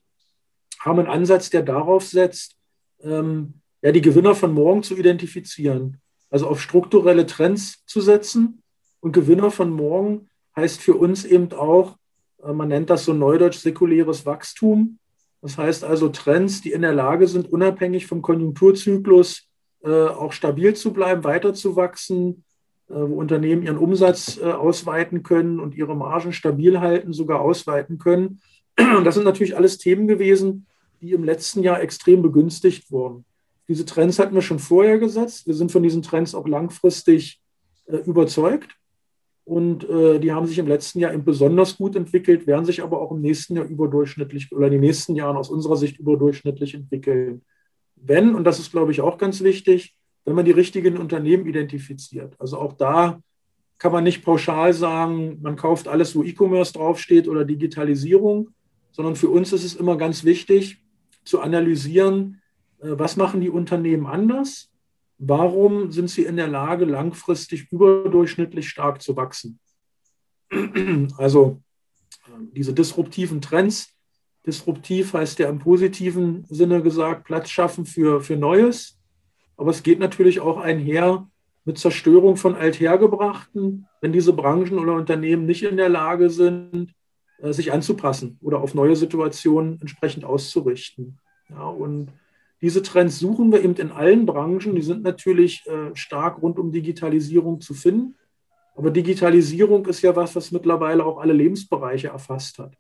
haben einen Ansatz, der darauf setzt, ähm, ja, die Gewinner von morgen zu identifizieren. Also auf strukturelle Trends zu setzen. Und Gewinner von morgen heißt für uns eben auch, äh, man nennt das so neudeutsch säkuläres Wachstum. Das heißt also Trends, die in der Lage sind, unabhängig vom Konjunkturzyklus äh, auch stabil zu bleiben, weiter zu wachsen, Unternehmen ihren Umsatz äh, ausweiten können und ihre Margen stabil halten, sogar ausweiten können. Und das sind natürlich alles Themen gewesen, die im letzten Jahr extrem begünstigt wurden. Diese Trends hatten wir schon vorher gesetzt. Wir sind von diesen Trends auch langfristig äh, überzeugt. Und äh, die haben sich im letzten Jahr eben besonders gut entwickelt, werden sich aber auch im nächsten Jahr überdurchschnittlich oder in den nächsten Jahren aus unserer Sicht überdurchschnittlich entwickeln. Wenn, und das ist, glaube ich, auch ganz wichtig, wenn man die richtigen Unternehmen identifiziert. Also auch da kann man nicht pauschal sagen, man kauft alles, wo E-Commerce draufsteht oder Digitalisierung, sondern für uns ist es immer ganz wichtig zu analysieren, äh, was machen die Unternehmen anders Warum sind sie in der Lage, langfristig überdurchschnittlich stark zu wachsen? Also diese disruptiven Trends. Disruptiv heißt ja im positiven Sinne gesagt, Platz schaffen für, für Neues. Aber es geht natürlich auch einher mit Zerstörung von Althergebrachten, wenn diese Branchen oder Unternehmen nicht in der Lage sind, äh, sich anzupassen oder auf neue Situationen entsprechend auszurichten. Ja, und diese Trends suchen wir eben in allen Branchen. Die sind natürlich äh, stark rund um Digitalisierung zu finden. Aber Digitalisierung ist ja was, was mittlerweile auch alle Lebensbereiche erfasst hat.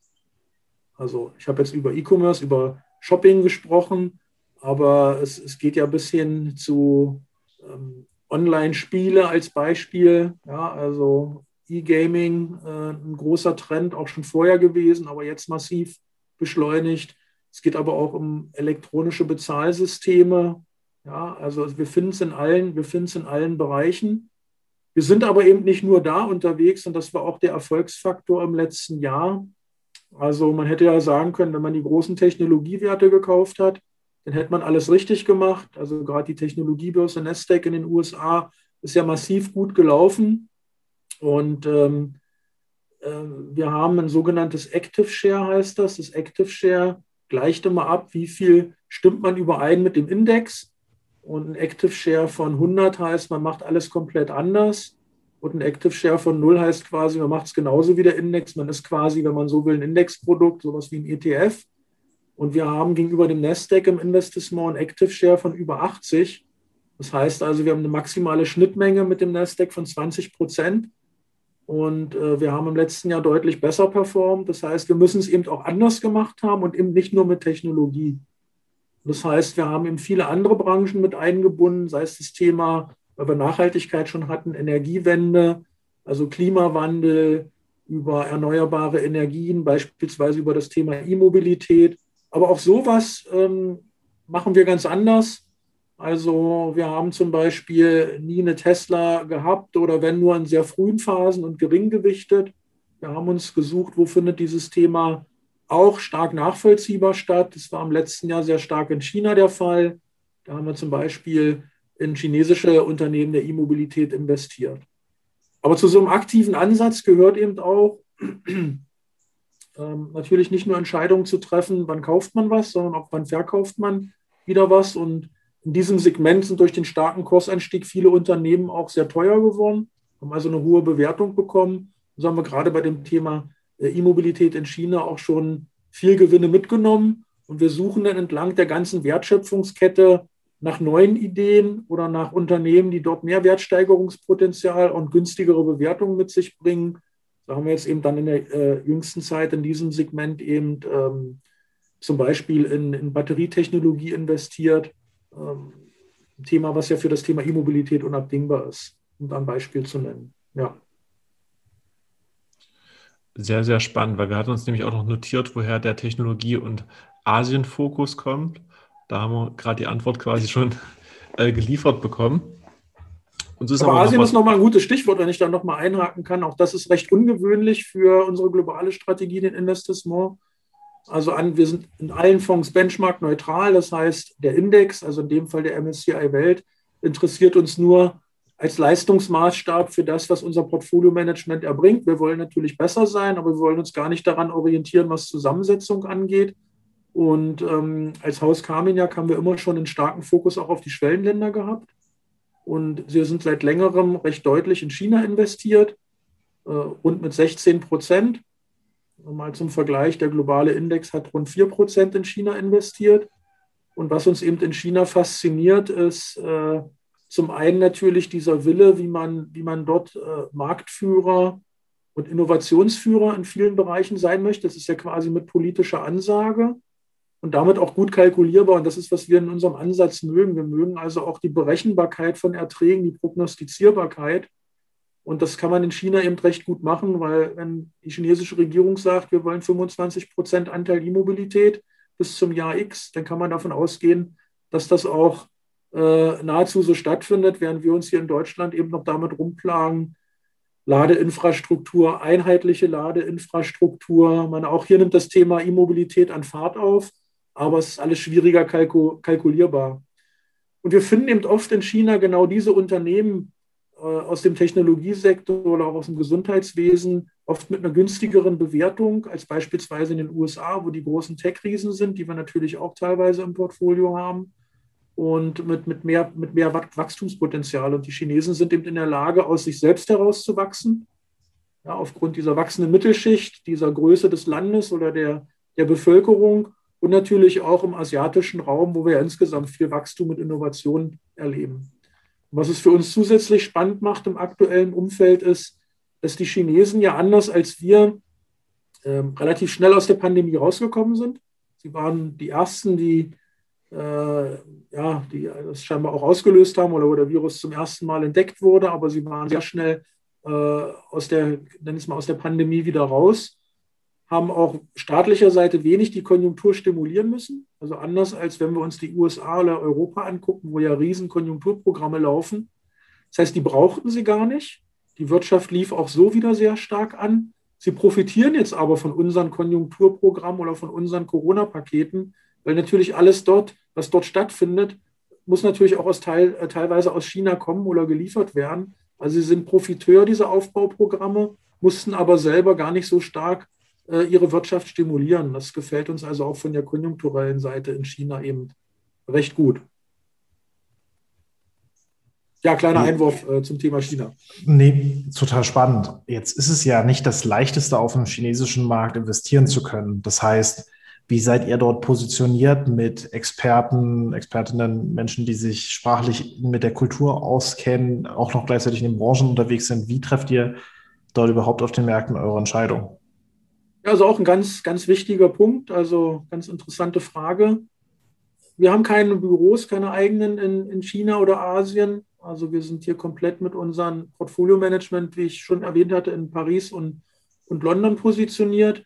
Also ich habe jetzt über E-Commerce, über Shopping gesprochen, aber es, es, geht ja bis hin zu ähm, Online-Spiele als Beispiel. Ja, also E-Gaming, äh, ein großer Trend, auch schon vorher gewesen, aber jetzt massiv beschleunigt. Es geht aber auch um elektronische Bezahlsysteme. Ja, also wir finden es in allen, wir finden es in allen Bereichen. Wir sind aber eben nicht nur da unterwegs und das war auch der Erfolgsfaktor im letzten Jahr. Also man hätte ja sagen können, wenn man die großen Technologiewerte gekauft hat, dann hätte man alles richtig gemacht. Also gerade die Technologiebörse Nasdaq in den USA ist ja massiv gut gelaufen. Und ähm, äh, wir haben ein sogenanntes Active Share, heißt das. Das Active Share gleicht immer ab, wie viel stimmt man überein mit dem Index. Und ein Active Share von 100 heißt, man macht alles komplett anders. Und ein Active Share von 0 heißt quasi, man macht es genauso wie der Index. Man ist quasi, wenn man so will, ein Indexprodukt, sowas wie ein ETF. Und wir haben gegenüber dem Nasdaq im Investissement ein Active Share von über 80. Das heißt also, wir haben eine maximale Schnittmenge mit dem Nasdaq von 20 Prozent. Und äh, wir haben im letzten Jahr deutlich besser performt. Das heißt, wir müssen es eben auch anders gemacht haben und eben nicht nur mit Technologie. Das heißt, wir haben eben viele andere Branchen mit eingebunden, sei es das Thema, weil wir Nachhaltigkeit schon hatten, Energiewende, also Klimawandel, über erneuerbare Energien, beispielsweise über das Thema E-Mobilität. Aber auch sowas ähm, machen wir ganz anders. Also wir haben zum Beispiel nie eine Tesla gehabt oder wenn nur in sehr frühen Phasen und gering gewichtet. Wir haben uns gesucht, wo findet dieses Thema auch stark nachvollziehbar statt. Das war im letzten Jahr sehr stark in China der Fall. Da haben wir zum Beispiel in chinesische Unternehmen der E-Mobilität investiert. Aber zu so einem aktiven Ansatz gehört eben auch ähm, natürlich nicht nur Entscheidungen zu treffen, wann kauft man was, sondern auch wann verkauft man wieder was. Und in diesem Segment sind durch den starken Kursanstieg viele Unternehmen auch sehr teuer geworden, haben also eine hohe Bewertung bekommen. So haben wir gerade bei dem Thema E-Mobilität in China auch schon viel Gewinne mitgenommen. Und wir suchen dann entlang der ganzen Wertschöpfungskette nach neuen Ideen oder nach Unternehmen, die dort mehr Wertsteigerungspotenzial und günstigere Bewertungen mit sich bringen. Da haben wir jetzt eben dann in der äh, jüngsten Zeit in diesem Segment eben ähm, zum Beispiel in, in Batterietechnologie investiert. Ähm, ein Thema, was ja für das Thema E-Mobilität unabdingbar ist, um ein Beispiel zu nennen. Ja. Sehr, sehr spannend, weil wir hatten uns nämlich auch noch notiert, woher der Technologie- und Asien-Fokus kommt. Da haben wir gerade die Antwort quasi schon äh, geliefert bekommen. Und so ist aber, aber Asien noch ist nochmal ein gutes Stichwort, wenn ich da nochmal einhaken kann. Auch das ist recht ungewöhnlich für unsere globale Strategie, den Investissement. Also an, wir sind in allen Fonds benchmark neutral. Das heißt, der Index, also in dem Fall der MSCI Welt, interessiert uns nur als Leistungsmaßstab für das, was unser Portfolio-Management erbringt. Wir wollen natürlich besser sein, aber wir wollen uns gar nicht daran orientieren, was Zusammensetzung angeht. Und ähm, als Haus Carmignac haben wir immer schon einen starken Fokus auch auf die Schwellenländer gehabt. Und wir sind seit längerem recht deutlich in China investiert, äh, rund mit 16 Prozent. Mal zum Vergleich, der globale Index hat rund 4 Prozent in China investiert. Und was uns eben in China fasziniert, ist, äh, zum einen natürlich dieser Wille, wie man, wie man dort äh, Marktführer und Innovationsführer in vielen Bereichen sein möchte. Das ist ja quasi mit politischer Ansage und damit auch gut kalkulierbar. Und das ist, was wir in unserem Ansatz mögen. Wir mögen also auch die Berechenbarkeit von Erträgen, die Prognostizierbarkeit. Und das kann man in China eben recht gut machen, weil wenn die chinesische Regierung sagt, wir wollen 25 Prozent Anteil E-Mobilität bis zum Jahr X, dann kann man davon ausgehen, dass das auch äh, nahezu so stattfindet, während wir uns hier in Deutschland eben noch damit rumplagen, Ladeinfrastruktur, einheitliche Ladeinfrastruktur. Man auch hier nimmt das Thema E-Mobilität an Fahrt auf, aber es ist alles schwieriger kalku kalkulierbar. Und wir finden eben oft in China genau diese Unternehmen äh, aus dem Technologiesektor oder auch aus dem Gesundheitswesen, oft mit einer günstigeren Bewertung als beispielsweise in den USA, wo die großen Tech-Riesen sind, die wir natürlich auch teilweise im Portfolio haben und mit, mit, mehr, mit mehr Wachstumspotenzial. Und die Chinesen sind eben in der Lage, aus sich selbst heraus zu wachsen. Ja, aufgrund dieser wachsenden Mittelschicht, dieser Größe des Landes oder der, der Bevölkerung und natürlich auch im asiatischen Raum, wo wir insgesamt viel Wachstum und Innovation erleben. was es für uns zusätzlich spannend macht im aktuellen Umfeld ist, dass die Chinesen ja anders als wir äh, relativ schnell aus der Pandemie rausgekommen sind. Sie waren die Ersten, die äh, ja, die das scheinbar auch ausgelöst haben oder wo der Virus zum ersten Mal entdeckt wurde, aber sie waren sehr schnell äh, aus der, nenn mal, aus der Pandemie wieder raus, haben auch staatlicher Seite wenig die Konjunktur stimulieren müssen. Also anders als wenn wir uns die USA oder Europa angucken, wo ja riesen Konjunkturprogramme laufen. Das heißt, die brauchten sie gar nicht. Die Wirtschaft lief auch so wieder sehr stark an. Sie profitieren jetzt aber von unseren Konjunkturprogrammen oder von unseren Corona-Paketen, weil natürlich alles dort was dort stattfindet, muss natürlich auch aus Teil, äh, teilweise aus China kommen oder geliefert werden. Also sie sind Profiteur dieser Aufbauprogramme, mussten aber selber gar nicht so stark ihre Wirtschaft stimulieren. Das gefällt uns also auch von der konjunkturellen Seite in China eben recht gut. Ja, kleiner Einwurf äh, zum Thema China. Nee, total spannend. Jetzt ist es ja nicht das Leichteste, auf dem chinesischen Markt investieren zu können. Das heißt, wie seid ihr dort positioniert mit Experten, Expertinnen, Menschen, die sich sprachlich mit der Kultur auskennen, auch noch gleichzeitig in den Branchen unterwegs sind? Wie trefft ihr dort überhaupt auf den Märkten eure Entscheidung? Ja, also auch ein ganz, ganz wichtiger Punkt, also ganz interessante Frage. Wir haben keine Büros, keine eigenen in, in China oder Asien. Also wir sind hier komplett mit unserem Portfolio-Management, wie ich schon erwähnt hatte, in Paris und, und London positioniert.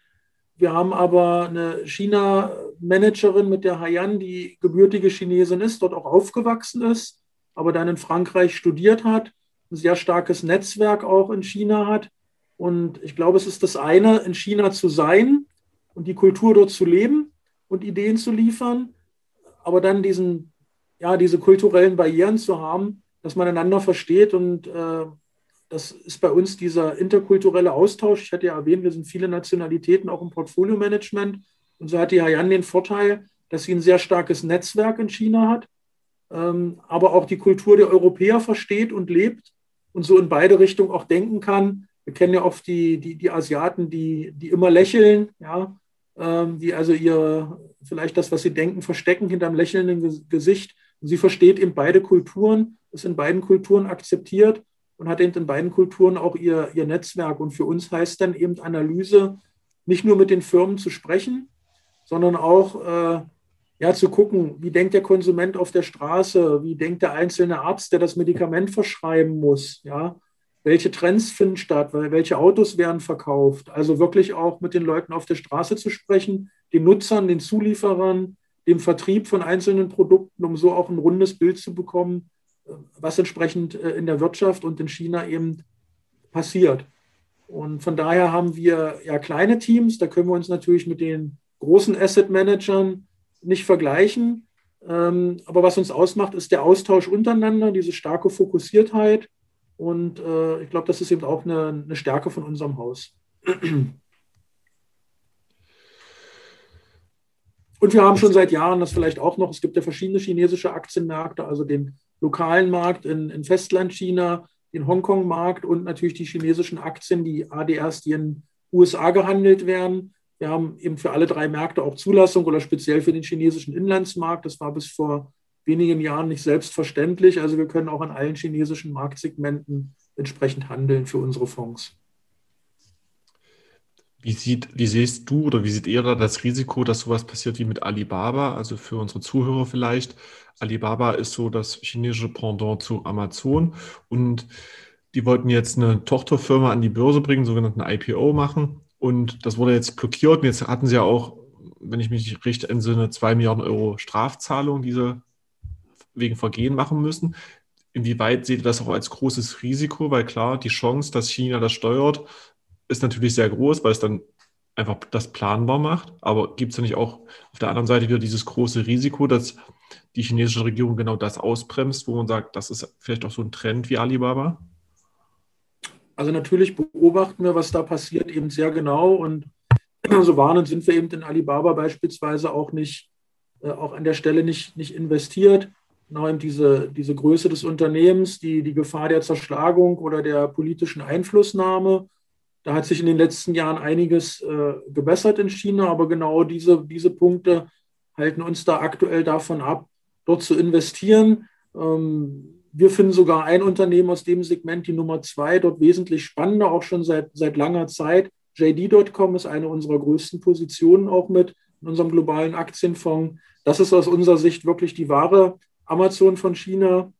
Wir haben aber eine China-Managerin mit der Haiyan, die gebürtige Chinesin ist, dort auch aufgewachsen ist, aber dann in Frankreich studiert hat, ein sehr starkes Netzwerk auch in China hat. Und ich glaube, es ist das eine, in China zu sein und die Kultur dort zu leben und Ideen zu liefern, aber dann diesen, ja, diese kulturellen Barrieren zu haben, dass man einander versteht und äh, das ist bei uns dieser interkulturelle Austausch. Ich hatte ja erwähnt, wir sind viele Nationalitäten auch im Portfolio-Management. Und so hat die Haiyan den Vorteil, dass sie ein sehr starkes Netzwerk in China hat, ähm, aber auch die Kultur der Europäer versteht und lebt und so in beide Richtungen auch denken kann. Wir kennen ja oft die, die, die Asiaten, die, die immer lächeln, ja, ähm, die also ihr, vielleicht das, was sie denken, verstecken hinter einem lächelnden Gesicht. Und sie versteht eben beide Kulturen, ist in beiden Kulturen akzeptiert und hat eben in beiden Kulturen auch ihr, ihr Netzwerk. Und für uns heißt dann eben Analyse, nicht nur mit den Firmen zu sprechen, sondern auch äh, ja, zu gucken, wie denkt der Konsument auf der Straße, wie denkt der einzelne Arzt, der das Medikament verschreiben muss, ja, welche Trends finden statt, welche Autos werden verkauft. Also wirklich auch mit den Leuten auf der Straße zu sprechen, den Nutzern, den Zulieferern, dem Vertrieb von einzelnen Produkten, um so auch ein rundes Bild zu bekommen, was entsprechend äh, in der Wirtschaft und in China eben passiert. Und von daher haben wir ja kleine Teams, da können wir uns natürlich mit den großen Asset Managern nicht vergleichen. Ähm, aber was uns ausmacht, ist der Austausch untereinander, diese starke Fokussiertheit. Und äh, ich glaube, das ist eben auch eine, eine Stärke von unserem Haus. Und wir haben schon seit Jahren das vielleicht auch noch, es gibt ja verschiedene chinesische Aktienmärkte, also den lokalen Markt in, in Festlandchina, den Hongkong-Markt und natürlich die chinesischen Aktien, die ADRs, die in USA gehandelt werden. Wir haben eben für alle drei Märkte auch Zulassung oder speziell für den chinesischen Inlandsmarkt. Das war bis vor wenigen Jahren nicht selbstverständlich. Also wir können auch an allen chinesischen Marktsegmenten entsprechend handeln für unsere Fonds. Wie, sieht, wie siehst du oder wie seht ihr da das Risiko, dass sowas passiert wie mit Alibaba? Also für unsere Zuhörer vielleicht. Alibaba ist so das chinesische Pendant zu Amazon und die wollten jetzt eine Tochterfirma an die Börse bringen, sogenannten IPO machen. Und das wurde jetzt blockiert. Und jetzt hatten sie ja auch, wenn ich mich richtig entsinne, zwei Milliarden Euro Strafzahlung, die sie wegen Vergehen machen müssen. Inwieweit seht ihr das auch als großes Risiko? Weil klar, die Chance, dass China das steuert, ist natürlich sehr groß, weil es dann einfach das planbar macht. Aber gibt es ja nicht auch auf der anderen Seite wieder dieses große Risiko, dass die chinesische Regierung genau das ausbremst, wo man sagt, das ist vielleicht auch so ein Trend wie Alibaba? Also natürlich beobachten wir, was da passiert, eben sehr genau. Und so warnend sind wir eben in Alibaba beispielsweise auch nicht, äh, auch an der Stelle nicht, nicht investiert. Genau diese, diese Größe des Unternehmens, die, die Gefahr der Zerschlagung oder der politischen Einflussnahme da hat sich in den letzten Jahren einiges äh, gebessert in China, aber genau diese, diese Punkte halten uns da aktuell davon ab, dort zu investieren. Ähm, wir finden sogar ein Unternehmen aus dem Segment, die Nummer zwei, dort wesentlich spannender, auch schon seit, seit langer Zeit. JD.com ist eine unserer größten Positionen auch mit in unserem globalen Aktienfonds. Das ist aus unserer Sicht wirklich die wahre Amazon von China.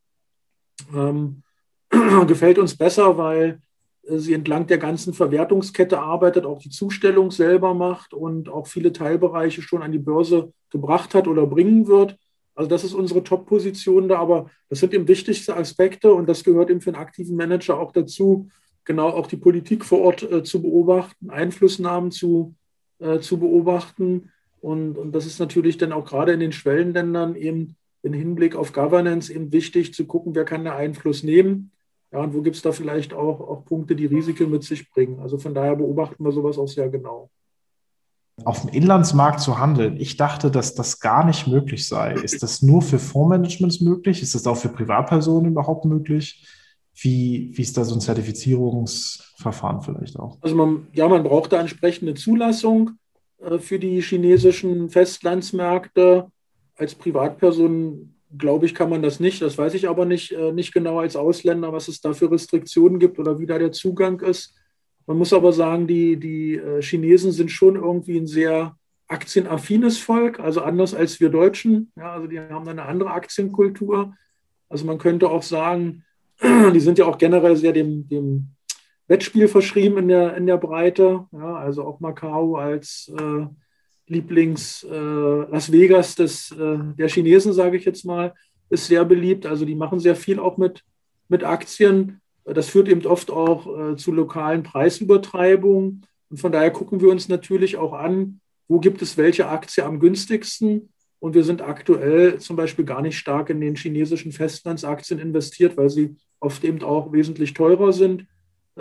Ähm, gefällt uns besser, weil sie entlang der ganzen Verwertungskette arbeitet, auch die Zustellung selber macht und auch viele Teilbereiche schon an die Börse gebracht hat oder bringen wird. Also das ist unsere Top-Position da, aber das sind eben wichtigste Aspekte und das gehört eben für einen aktiven Manager auch dazu, genau auch die Politik vor Ort äh, zu beobachten, Einflussnahmen zu, äh, zu beobachten. Und, und das ist natürlich dann auch gerade in den Schwellenländern eben im Hinblick auf Governance eben wichtig zu gucken, wer kann da Einfluss nehmen. Ja, und wo gibt es da vielleicht auch, auch Punkte, die Risiken mit sich bringen. Also von daher beobachten wir sowas auch sehr genau. Auf dem Inlandsmarkt zu handeln, ich dachte, dass das gar nicht möglich sei. Ist das nur für Fondsmanagements möglich? Ist das auch für Privatpersonen überhaupt möglich? Wie, wie ist da so ein Zertifizierungsverfahren vielleicht auch? Also man, ja, man braucht da entsprechende Zulassung äh, für die chinesischen Festlandsmärkte. Als Privatperson, glaube ich, kann man das nicht. Das weiß ich aber nicht, äh, nicht genau als Ausländer, was es da für Restriktionen gibt oder wie da der Zugang ist. Man muss aber sagen, die, die äh, Chinesen sind schon irgendwie ein sehr aktienaffines Volk, also anders als wir Deutschen. Ja, also die haben eine andere Aktienkultur. Also man könnte auch sagen, die sind ja auch generell sehr dem, dem Wettspiel verschrieben in der, in der Breite. Ja, also auch Macau als äh, Lieblings äh, Las Vegas des, äh, der Chinesen, sage ich jetzt mal, ist sehr beliebt. Also die machen sehr viel auch mit, mit Aktien. Das führt eben oft auch äh, zu lokalen Preisübertreibungen. Und von daher gucken wir uns natürlich auch an, wo gibt es welche Aktie am günstigsten. Und wir sind aktuell zum Beispiel gar nicht stark in den chinesischen Festlandsaktien investiert, weil sie oft eben auch wesentlich teurer sind.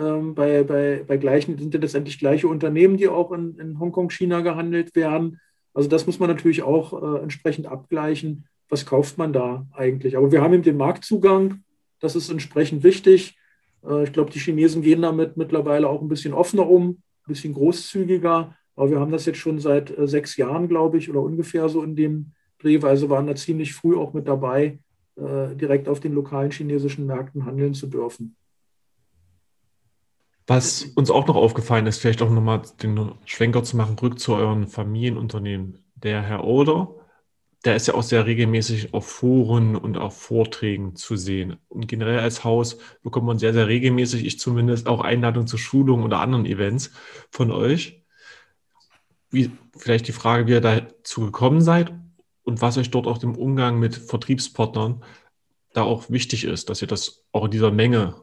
Ähm, bei, bei, bei gleichen sind ja letztendlich gleiche Unternehmen, die auch in, in Hongkong, China gehandelt werden. Also das muss man natürlich auch äh, entsprechend abgleichen. Was kauft man da eigentlich? Aber wir haben eben den Marktzugang. Das ist entsprechend wichtig. Äh, ich glaube, die Chinesen gehen damit mittlerweile auch ein bisschen offener um, ein bisschen großzügiger. Aber wir haben das jetzt schon seit äh, sechs Jahren, glaube ich, oder ungefähr so in dem Dreh. Also waren da ziemlich früh auch mit dabei, äh, direkt auf den lokalen chinesischen Märkten handeln zu dürfen. Was uns auch noch aufgefallen ist, vielleicht auch nochmal den Schwenker zu machen, rück zu euren Familienunternehmen. Der Herr Oder, der ist ja auch sehr regelmäßig auf Foren und auf Vorträgen zu sehen. Und generell als Haus bekommt man sehr, sehr regelmäßig, ich zumindest, auch Einladungen zu Schulungen oder anderen Events von euch. Wie, vielleicht die Frage, wie ihr dazu gekommen seid und was euch dort auch im Umgang mit Vertriebspartnern da auch wichtig ist, dass ihr das auch in dieser Menge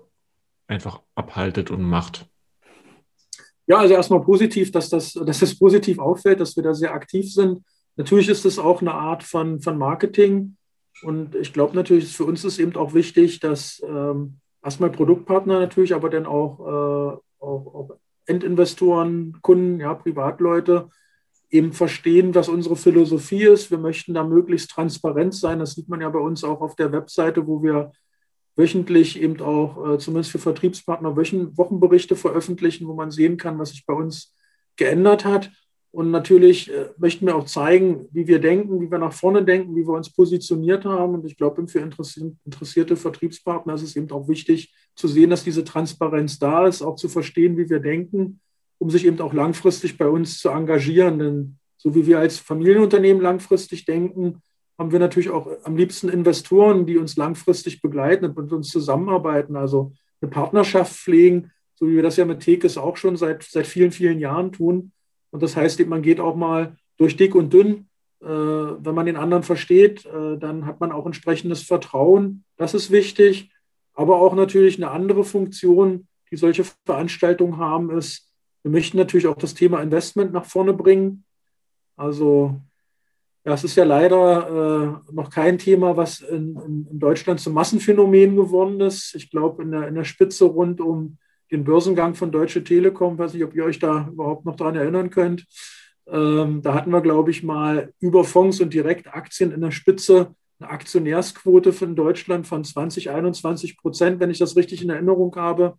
einfach abhaltet und macht. Ja, also erstmal positiv, dass das, dass das positiv auffällt, dass wir da sehr aktiv sind. Natürlich ist das auch eine Art von, von Marketing. Und ich glaube natürlich, für uns ist eben auch wichtig, dass ähm, erstmal Produktpartner natürlich, aber dann auch, äh, auch, auch Endinvestoren, Kunden, ja, Privatleute eben verstehen, was unsere Philosophie ist. Wir möchten da möglichst transparent sein. Das sieht man ja bei uns auch auf der Webseite, wo wir wöchentlich eben auch, äh, zumindest für Vertriebspartner, Wochen, Wochenberichte veröffentlichen, wo man sehen kann, was sich bei uns geändert hat. Und natürlich äh, möchten wir auch zeigen, wie wir denken, wie wir nach vorne denken, wie wir uns positioniert haben. Und ich glaube, für interessierte Vertriebspartner ist es eben auch wichtig zu sehen, dass diese Transparenz da ist, auch zu verstehen, wie wir denken um sich eben auch langfristig bei uns zu engagieren. Denn so wie wir als Familienunternehmen langfristig denken, haben wir natürlich auch am liebsten Investoren, die uns langfristig begleiten und mit uns zusammenarbeiten, also eine Partnerschaft pflegen, so wie wir das ja mit Tekes auch schon seit, seit vielen, vielen Jahren tun. Und das heißt, man geht auch mal durch dick und dünn. Äh, wenn man den anderen versteht, äh, dann hat man auch entsprechendes Vertrauen. Das ist wichtig. Aber auch natürlich eine andere Funktion, die solche Veranstaltungen haben, ist, wir möchten natürlich auch das Thema Investment nach vorne bringen. Also ja, es ist ja leider äh, noch kein Thema, was in, in, Deutschland zum Massenphänomen geworden ist. Ich glaube, in der, in der Spitze rund um den Börsengang von Deutsche Telekom, weiß nicht, ob ihr euch da überhaupt noch daran erinnern könnt. Ähm, da hatten wir, glaube ich, mal über Fonds und Direktaktien in der Spitze eine Aktionärsquote von Deutschland von 20, 21 Prozent, wenn ich das richtig in Erinnerung habe.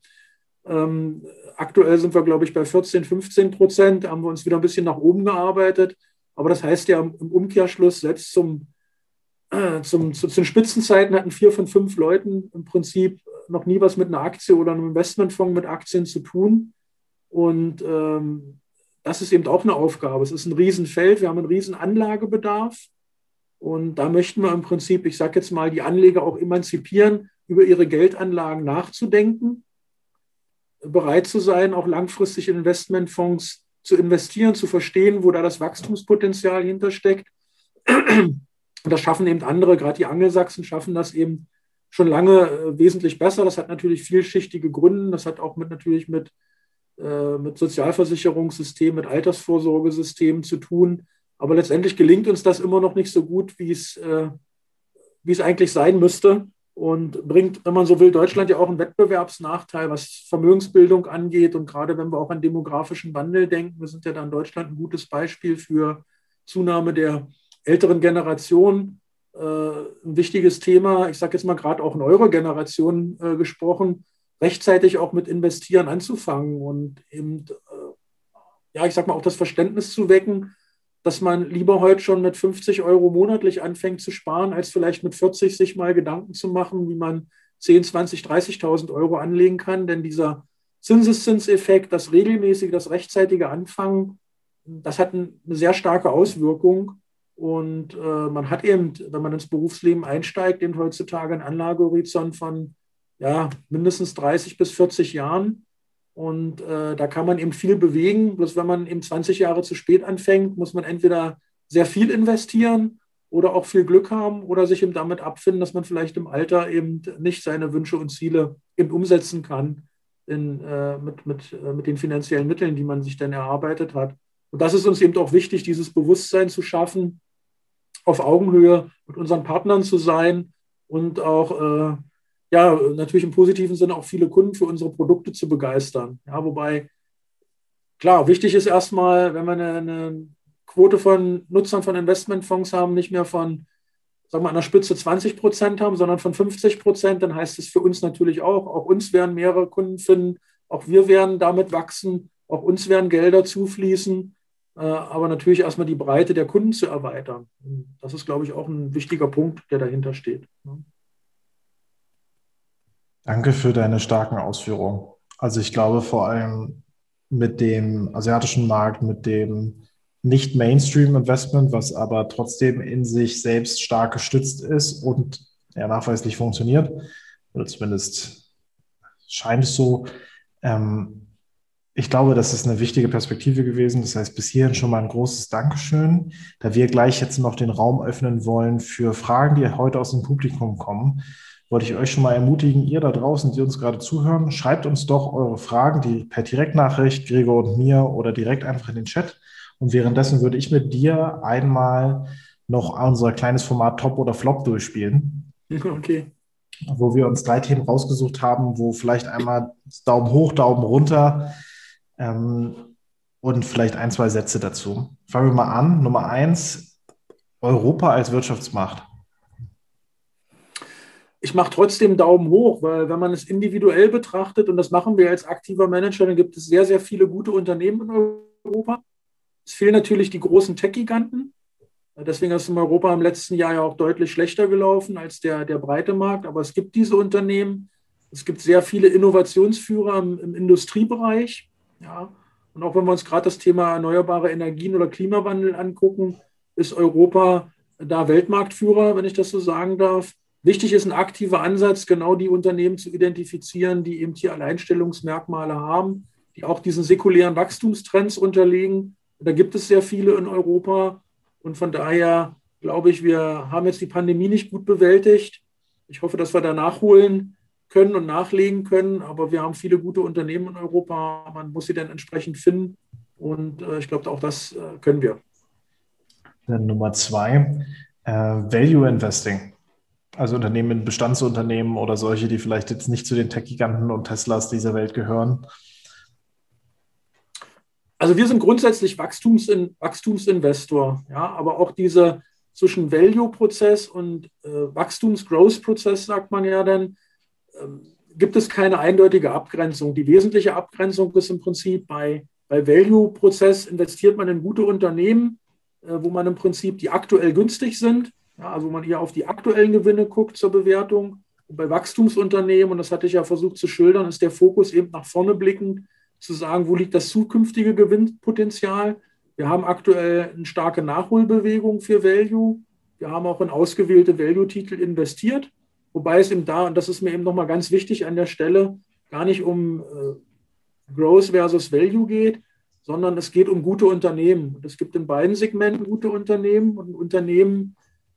Ähm, aktuell sind wir, glaube ich, bei 14, 15 Prozent. Haben wir uns wieder ein bisschen nach oben gearbeitet. Aber das heißt ja im Umkehrschluss, selbst zum, äh, zum, zu, zu den Spitzenzeiten hatten vier von fünf Leuten im Prinzip noch nie was mit einer Aktie oder einem Investmentfonds mit Aktien zu tun. Und ähm, das ist eben auch eine Aufgabe. Es ist ein Riesenfeld. Wir haben einen riesen Anlagebedarf. Und da möchten wir im Prinzip, ich sage jetzt mal, die Anleger auch emanzipieren, über ihre Geldanlagen nachzudenken bereit zu sein, auch langfristig in Investmentfonds zu investieren, zu verstehen, wo da das Wachstumspotenzial hintersteckt. Und das schaffen eben andere, gerade die Angelsachsen schaffen das eben schon lange äh, wesentlich besser. Das hat natürlich vielschichtige Gründe. Das hat auch mit natürlich mit, äh, mit Sozialversicherungssystemen, mit Altersvorsorgesystemen zu tun. Aber letztendlich gelingt uns das immer noch nicht so gut, wie es, äh, wie es eigentlich sein müsste und bringt, wenn man so will, Deutschland ja auch einen Wettbewerbsnachteil, was Vermögensbildung angeht. Und gerade wenn wir auch an demografischen Wandel denken, wir sind ja da in Deutschland ein gutes Beispiel für Zunahme der älteren Generation. Äh, ein wichtiges Thema, ich sage jetzt mal gerade auch in eurer Generation äh, gesprochen, rechtzeitig auch mit Investieren anzufangen und eben, äh, ja, ich sage mal, auch das Verständnis zu wecken, dass man lieber heute schon mit 50 Euro monatlich anfängt zu sparen, als vielleicht mit 40 sich mal Gedanken zu machen, wie man 10, 20, 30.000 Euro anlegen kann. Denn dieser Zinseszinseffekt, das regelmäßige, das rechtzeitige Anfangen, das hat eine sehr starke Auswirkung. Und äh, man hat eben, wenn man ins Berufsleben einsteigt, eben heutzutage einen Anlagehorizont von ja, mindestens 30 bis 40 Jahren. Und äh, da kann man eben viel bewegen. Bloß wenn man eben 20 Jahre zu spät anfängt, muss man entweder sehr viel investieren oder auch viel Glück haben oder sich eben damit abfinden, dass man vielleicht im Alter eben nicht seine Wünsche und Ziele eben umsetzen kann in, äh, mit, mit, äh, mit den finanziellen Mitteln, die man sich dann erarbeitet hat. Und das ist uns eben auch wichtig, dieses Bewusstsein zu schaffen, auf Augenhöhe mit unseren Partnern zu sein und auch äh, ja, natürlich im positiven Sinne auch viele Kunden für unsere Produkte zu begeistern. Ja, wobei, klar, wichtig ist erstmal, wenn wir eine, eine Quote von Nutzern von Investmentfonds haben, nicht mehr von, sagen wir, an der Spitze 20 Prozent haben, sondern von 50 Prozent, dann heißt es für uns natürlich auch, auch uns werden mehrere Kunden finden, auch wir werden damit wachsen, auch uns werden Gelder zufließen, äh, aber natürlich erstmal die Breite der Kunden zu erweitern. Das ist, glaube ich, auch ein wichtiger Punkt, der dahinter steht. Danke für deine starken Ausführungen. Also ich glaube vor allem mit dem asiatischen Markt, mit dem nicht Mainstream-Investment, was aber trotzdem in sich selbst stark gestützt ist und ja, nachweislich funktioniert, oder zumindest scheint es so. Ähm, ich glaube, das ist eine wichtige Perspektive gewesen. Das heißt, bis hierhin schon mal ein großes Dankeschön. Da wir gleich jetzt noch den Raum öffnen wollen für Fragen, die heute aus dem Publikum kommen, wollte ich euch schon mal ermutigen, ihr da draußen, die uns gerade zuhören, schreibt uns doch eure Fragen, die per Direktnachricht, Gregor und mir oder direkt einfach in den Chat. Und währenddessen würde ich mit dir einmal noch unser kleines Format Top oder Flop durchspielen. Okay. Wo wir uns drei Themen rausgesucht haben, wo vielleicht einmal Daumen hoch, Daumen runter ähm, und vielleicht ein, zwei Sätze dazu. Fangen wir mal an. Nummer eins, Europa als Wirtschaftsmacht ich mache trotzdem Daumen hoch, weil wenn man es individuell betrachtet, und das machen wir als aktiver Manager, dann gibt es sehr, sehr viele gute Unternehmen in Europa. Es fehlen natürlich die großen Tech-Giganten. Deswegen ist es in Europa im letzten Jahr ja auch deutlich schlechter gelaufen als der, der breite Markt. Aber es gibt diese Unternehmen. Es gibt sehr viele Innovationsführer im, im Industriebereich. Ja. Und auch wenn wir uns gerade das Thema erneuerbare Energien oder Klimawandel angucken, ist Europa da Weltmarktführer, wenn ich das so sagen darf. Wichtig ist ein aktiver Ansatz, genau die Unternehmen zu identifizieren, die eben hier Alleinstellungsmerkmale haben, die auch diesen säkulären Wachstumstrends unterliegen. Da gibt es sehr viele in Europa. Und von daher glaube ich, wir haben jetzt die Pandemie nicht gut bewältigt. Ich hoffe, dass wir da nachholen können und nachlegen können. Aber wir haben viele gute Unternehmen in Europa. Man muss sie dann entsprechend finden. Und äh, ich glaube, auch das äh, können wir. Dann Nummer zwei, äh, Value Investing. Also Unternehmen, Bestandsunternehmen oder solche, die vielleicht jetzt nicht zu den Tech-Giganten und Teslas dieser Welt gehören? Also wir sind grundsätzlich Wachstumsin Wachstumsinvestor, ja, aber auch dieser zwischen Value-Prozess und äh, Wachstums-Growth-Prozess, sagt man ja dann, ähm, gibt es keine eindeutige Abgrenzung. Die wesentliche Abgrenzung ist im Prinzip bei, bei Value-Prozess investiert man in gute Unternehmen, äh, wo man im Prinzip die aktuell günstig sind ja, also man hier auf die aktuellen Gewinne guckt zur Bewertung. Bei Wachstumsunternehmen, und das hatte ich ja versucht zu schildern, ist der Fokus eben nach vorne blickend, zu sagen, wo liegt das zukünftige Gewinnpotenzial. Wir haben aktuell eine starke Nachholbewegung für Value. Wir haben auch in ausgewählte Value-Titel investiert, wobei es eben da, und das ist mir eben nochmal ganz wichtig an der Stelle, gar nicht um äh, Growth versus Value geht, sondern es geht um gute Unternehmen. Und es gibt in beiden Segmenten gute Unternehmen und Unternehmen,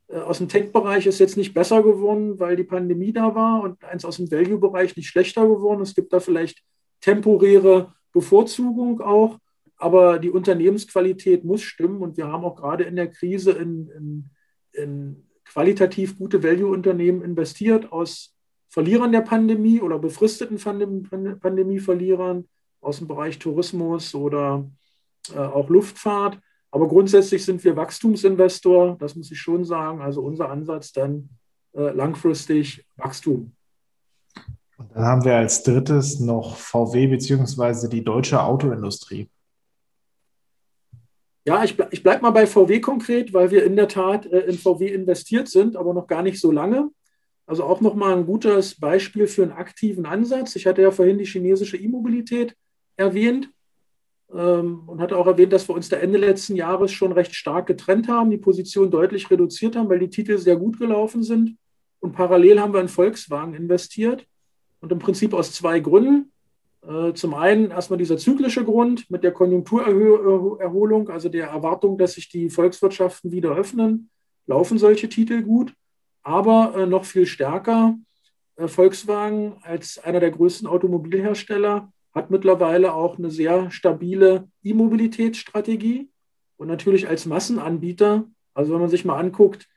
aus dem Tech-Bereich ist jetzt nicht besser geworden, weil die Pandemie da war und eins aus dem Value-Bereich nicht schlechter geworden. Es gibt da vielleicht temporäre Bevorzugung auch. aber die Unternehmensqualität muss stimmen und wir haben auch gerade in der Krise in, in, in qualitativ gute Value-Unternehmen investiert aus Verlierern der Pandemie oder befristeten Pandemie-Verlierern aus dem Bereich Tourismus oder äh, auch Luftfahrt. Aber grundsätzlich sind wir Wachstumsinvestor, das muss ich schon sagen. Also unser Ansatz dann äh, langfristig Wachstum. Und dann haben wir als drittes noch VW bzw. die deutsche Autoindustrie. Ja, ich, ich bleibe mal bei VW konkret, weil wir in der Tat äh, in VW investiert sind, aber noch gar nicht so lange. Also auch nochmal ein gutes Beispiel für einen aktiven Ansatz. Ich hatte ja vorhin die chinesische E-Mobilität erwähnt und hatte auch erwähnt, dass wir uns da Ende letzten Jahres schon recht stark getrennt haben, die Position deutlich reduziert haben, weil die Titel sehr gut gelaufen sind. Und parallel haben wir in Volkswagen investiert. Und im Prinzip aus zwei Gründen. Äh, zum einen erstmal dieser zyklische Grund mit der Konjunkturerholung, also der Erwartung, dass sich die Volkswirtschaften wieder öffnen, laufen solche Titel gut. Aber äh, noch viel stärker, äh, Volkswagen als einer der größten Automobilhersteller hat mittlerweile auch eine sehr stabile E-Mobilitätsstrategie und natürlich als Massenanbieter. Also wenn man sich mal anguckt,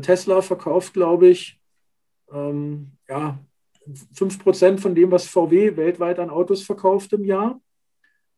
Tesla verkauft, glaube ich, ähm, ja, 5% von dem, was VW weltweit an Autos verkauft im Jahr.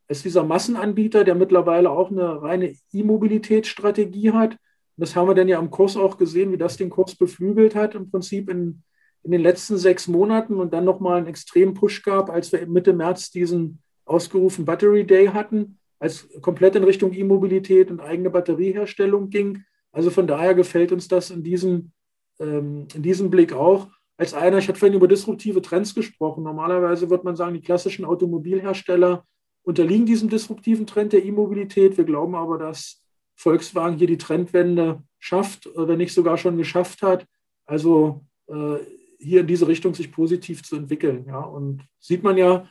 Ist dieser Massenanbieter, der mittlerweile auch eine reine E-Mobilitätsstrategie hat. Und das haben wir dann ja am Kurs auch gesehen, wie das den Kurs beflügelt hat, im Prinzip in, in den letzten sechs Monaten und dann nochmal einen extremen Push gab, als wir Mitte März diesen ausgerufen Battery Day hatten, als komplett in Richtung E-Mobilität und eigene Batterieherstellung ging. Also von daher gefällt uns das in diesem, ähm, in diesem Blick auch als einer, ich hatte vorhin über disruptive Trends gesprochen. Normalerweise wird man sagen, die klassischen Automobilhersteller unterliegen diesem disruptiven Trend der E-Mobilität. Wir glauben aber, dass Volkswagen hier die Trendwende schafft, äh, wenn nicht sogar schon geschafft hat. Also äh, hier in diese Richtung sich positiv zu entwickeln. Ja. Und sieht man ja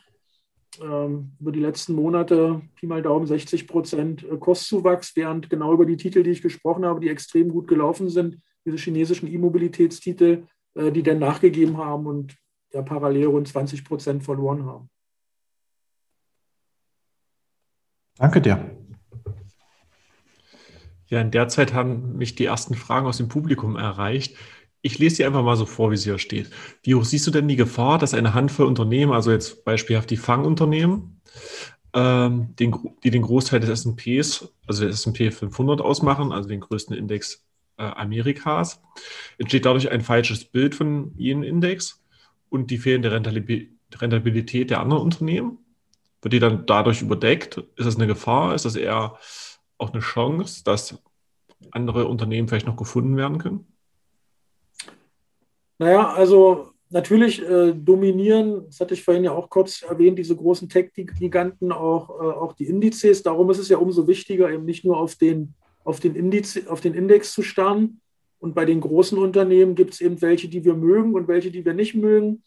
ähm, über die letzten Monate, Pi mal Daumen, 60 Prozent äh, Kurszuwachs, während genau über die Titel, die ich gesprochen habe, die extrem gut gelaufen sind, diese chinesischen E-Mobilitätstitel, äh, die dann nachgegeben haben und ja parallel rund 20 Prozent verloren haben. Danke dir. Ja, in der Zeit haben mich die ersten Fragen aus dem Publikum erreicht. Ich lese sie einfach mal so vor, wie sie hier steht. Wie hoch siehst du denn die Gefahr, dass eine Handvoll Unternehmen, also jetzt beispielhaft die Fangunternehmen, ähm, den, die den Großteil des S&Ps, also des S&P 500 ausmachen, also den größten Index äh, Amerikas, entsteht dadurch ein falsches Bild von jenem Index und die fehlende Rentabilität der anderen Unternehmen. Wird die dann dadurch überdeckt? Ist das eine Gefahr? Ist das eher auch eine Chance, dass andere Unternehmen vielleicht noch gefunden werden können? Naja, also natürlich äh, dominieren, das hatte ich vorhin ja auch kurz erwähnt, diese großen Tech-Giganten auch, äh, auch die Indizes. Darum ist es ja umso wichtiger, eben nicht nur auf den auf den, Indiz, auf den Index zu starren. Und bei den großen Unternehmen gibt es eben welche, die wir mögen und welche, die wir nicht mögen.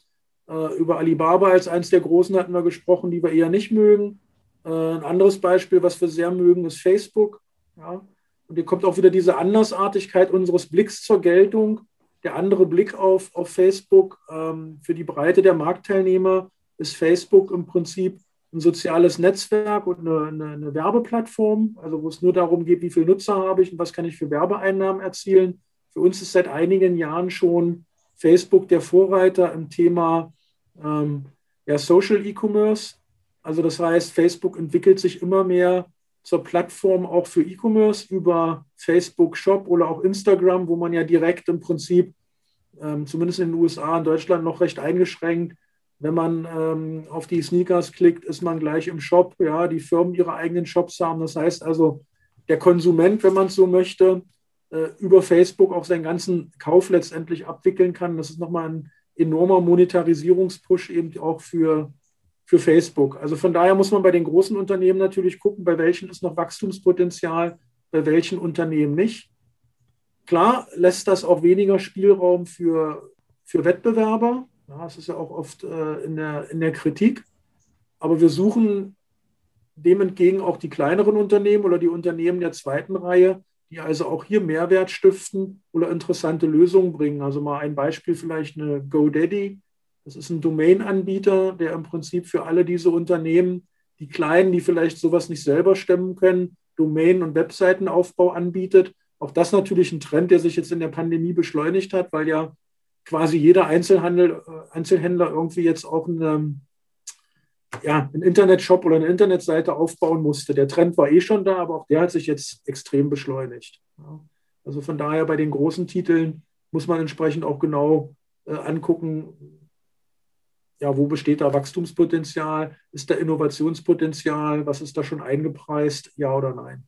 Äh, über Alibaba als eines der großen hatten wir gesprochen, die wir eher nicht mögen. Äh, ein anderes Beispiel, was wir sehr mögen, ist Facebook. Ja. Und hier kommt auch wieder diese Andersartigkeit unseres Blicks zur Geltung. Der andere Blick auf, auf Facebook ähm, für die Breite der Marktteilnehmer ist Facebook im Prinzip ein soziales Netzwerk und eine, eine, eine, Werbeplattform, also wo es nur darum geht, wie viele Nutzer habe ich und was kann ich für Werbeeinnahmen erzielen. Für uns ist seit einigen Jahren schon Facebook der Vorreiter im Thema ähm, ja, Social E-Commerce. Also das heißt, Facebook entwickelt sich immer mehr zur Plattform auch für E-Commerce über Facebook Shop oder auch Instagram, wo man ja direkt im Prinzip, ähm, zumindest in den USA, in Deutschland noch recht eingeschränkt, wenn man ähm, auf die Sneakers klickt, ist man gleich im Shop. Ja, die Firmen ihre eigenen Shops haben. Das heißt also, der Konsument, wenn man es so möchte, äh, über Facebook auch seinen ganzen Kauf letztendlich abwickeln kann. Das ist nochmal ein enormer Monetarisierungspush eben auch für, für Facebook. Also von daher muss man bei den großen Unternehmen natürlich gucken, bei welchen ist noch Wachstumspotenzial, bei welchen Unternehmen nicht. Klar lässt das auch weniger Spielraum für, für Wettbewerber. Ja, es ist ja auch oft äh, in, der, in der Kritik. Aber wir suchen dem entgegen auch die kleineren Unternehmen oder die Unternehmen der zweiten Reihe, die also auch hier Mehrwert stiften oder interessante Lösungen bringen. Also mal ein Beispiel vielleicht eine GoDaddy. Das ist ein Domain-Anbieter, der im Prinzip für alle diese Unternehmen die Kleinen, die vielleicht sowas nicht selber stemmen können, Domain- und Webseitenaufbau anbietet. Auch das natürlich ein Trend, der sich jetzt in der Pandemie beschleunigt hat, weil ja quasi jeder Einzelhandel, äh, Einzelhändler irgendwie jetzt auch eine, ja, einen Internetshop oder eine Internetseite aufbauen musste. Der Trend war eh schon da, aber auch der hat sich jetzt extrem beschleunigt. Also von daher bei den großen Titeln muss man entsprechend auch genau äh, angucken, ja, wo besteht da Wachstumspotenzial? Ist da Innovationspotenzial? Was ist da schon eingepreist? Ja oder nein?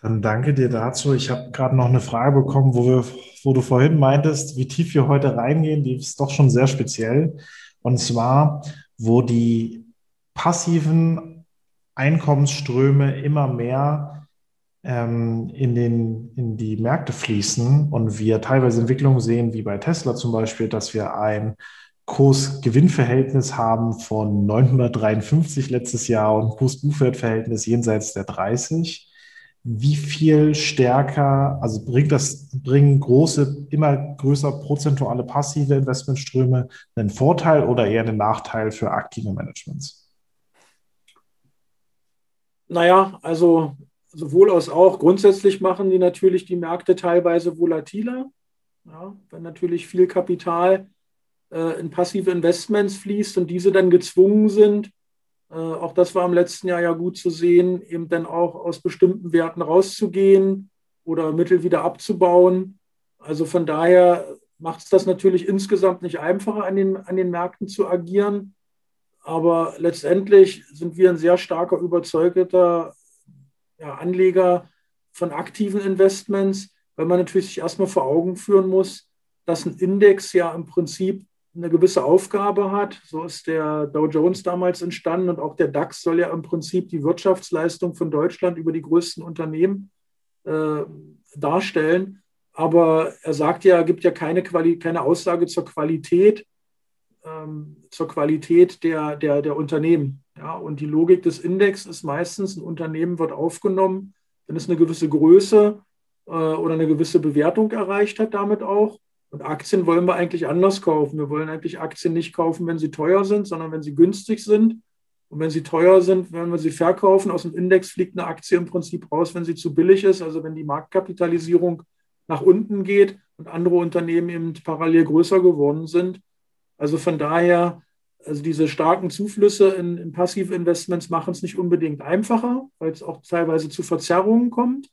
Dann danke dir dazu. Ich habe gerade noch eine Frage bekommen, wo, wir, wo du vorhin meintest, wie tief wir heute reingehen. Die ist doch schon sehr speziell. Und zwar, wo die passiven Einkommensströme immer mehr ähm, in, den, in die Märkte fließen und wir teilweise Entwicklungen sehen, wie bei Tesla zum Beispiel, dass wir ein Kurs-Gewinn-Verhältnis haben von 953 letztes Jahr und Kurs-Buchwert-Verhältnis jenseits der 30. Wie viel stärker, also bringt das, bringen große, immer größer prozentuale passive Investmentströme einen Vorteil oder eher einen Nachteil für aktive Managements? Naja, also sowohl als auch. Grundsätzlich machen die natürlich die Märkte teilweise volatiler. Ja, wenn natürlich viel Kapital äh, in passive Investments fließt und diese dann gezwungen sind, äh, auch das war im letzten Jahr ja gut zu sehen, eben dann auch aus bestimmten Werten rauszugehen oder Mittel wieder abzubauen. Also von daher macht es das natürlich insgesamt nicht einfacher, an den, an den Märkten zu agieren. Aber letztendlich sind wir ein sehr starker, überzeugter ja, Anleger von aktiven Investments, weil man natürlich sich erstmal vor Augen führen muss, dass ein Index ja im Prinzip eine gewisse Aufgabe hat. So ist der Dow Jones damals entstanden und auch der DAX soll ja im Prinzip die Wirtschaftsleistung von Deutschland über die größten Unternehmen äh, darstellen. Aber er sagt ja, gibt ja keine, Quali keine Aussage zur Qualität, ähm, zur Qualität der, der, der Unternehmen. Ja, und die Logik des Index ist meistens, ein Unternehmen wird aufgenommen, wenn es eine gewisse Größe äh, oder eine gewisse Bewertung erreicht hat, damit auch. Und Aktien wollen wir eigentlich anders kaufen. Wir wollen eigentlich Aktien nicht kaufen, wenn sie teuer sind, sondern wenn sie günstig sind. Und wenn sie teuer sind, werden wir sie verkaufen. Aus dem Index fliegt eine Aktie im Prinzip raus, wenn sie zu billig ist. Also wenn die Marktkapitalisierung nach unten geht und andere Unternehmen eben parallel größer geworden sind. Also von daher also diese starken Zuflüsse in, in passive Investments machen es nicht unbedingt einfacher, weil es auch teilweise zu Verzerrungen kommt.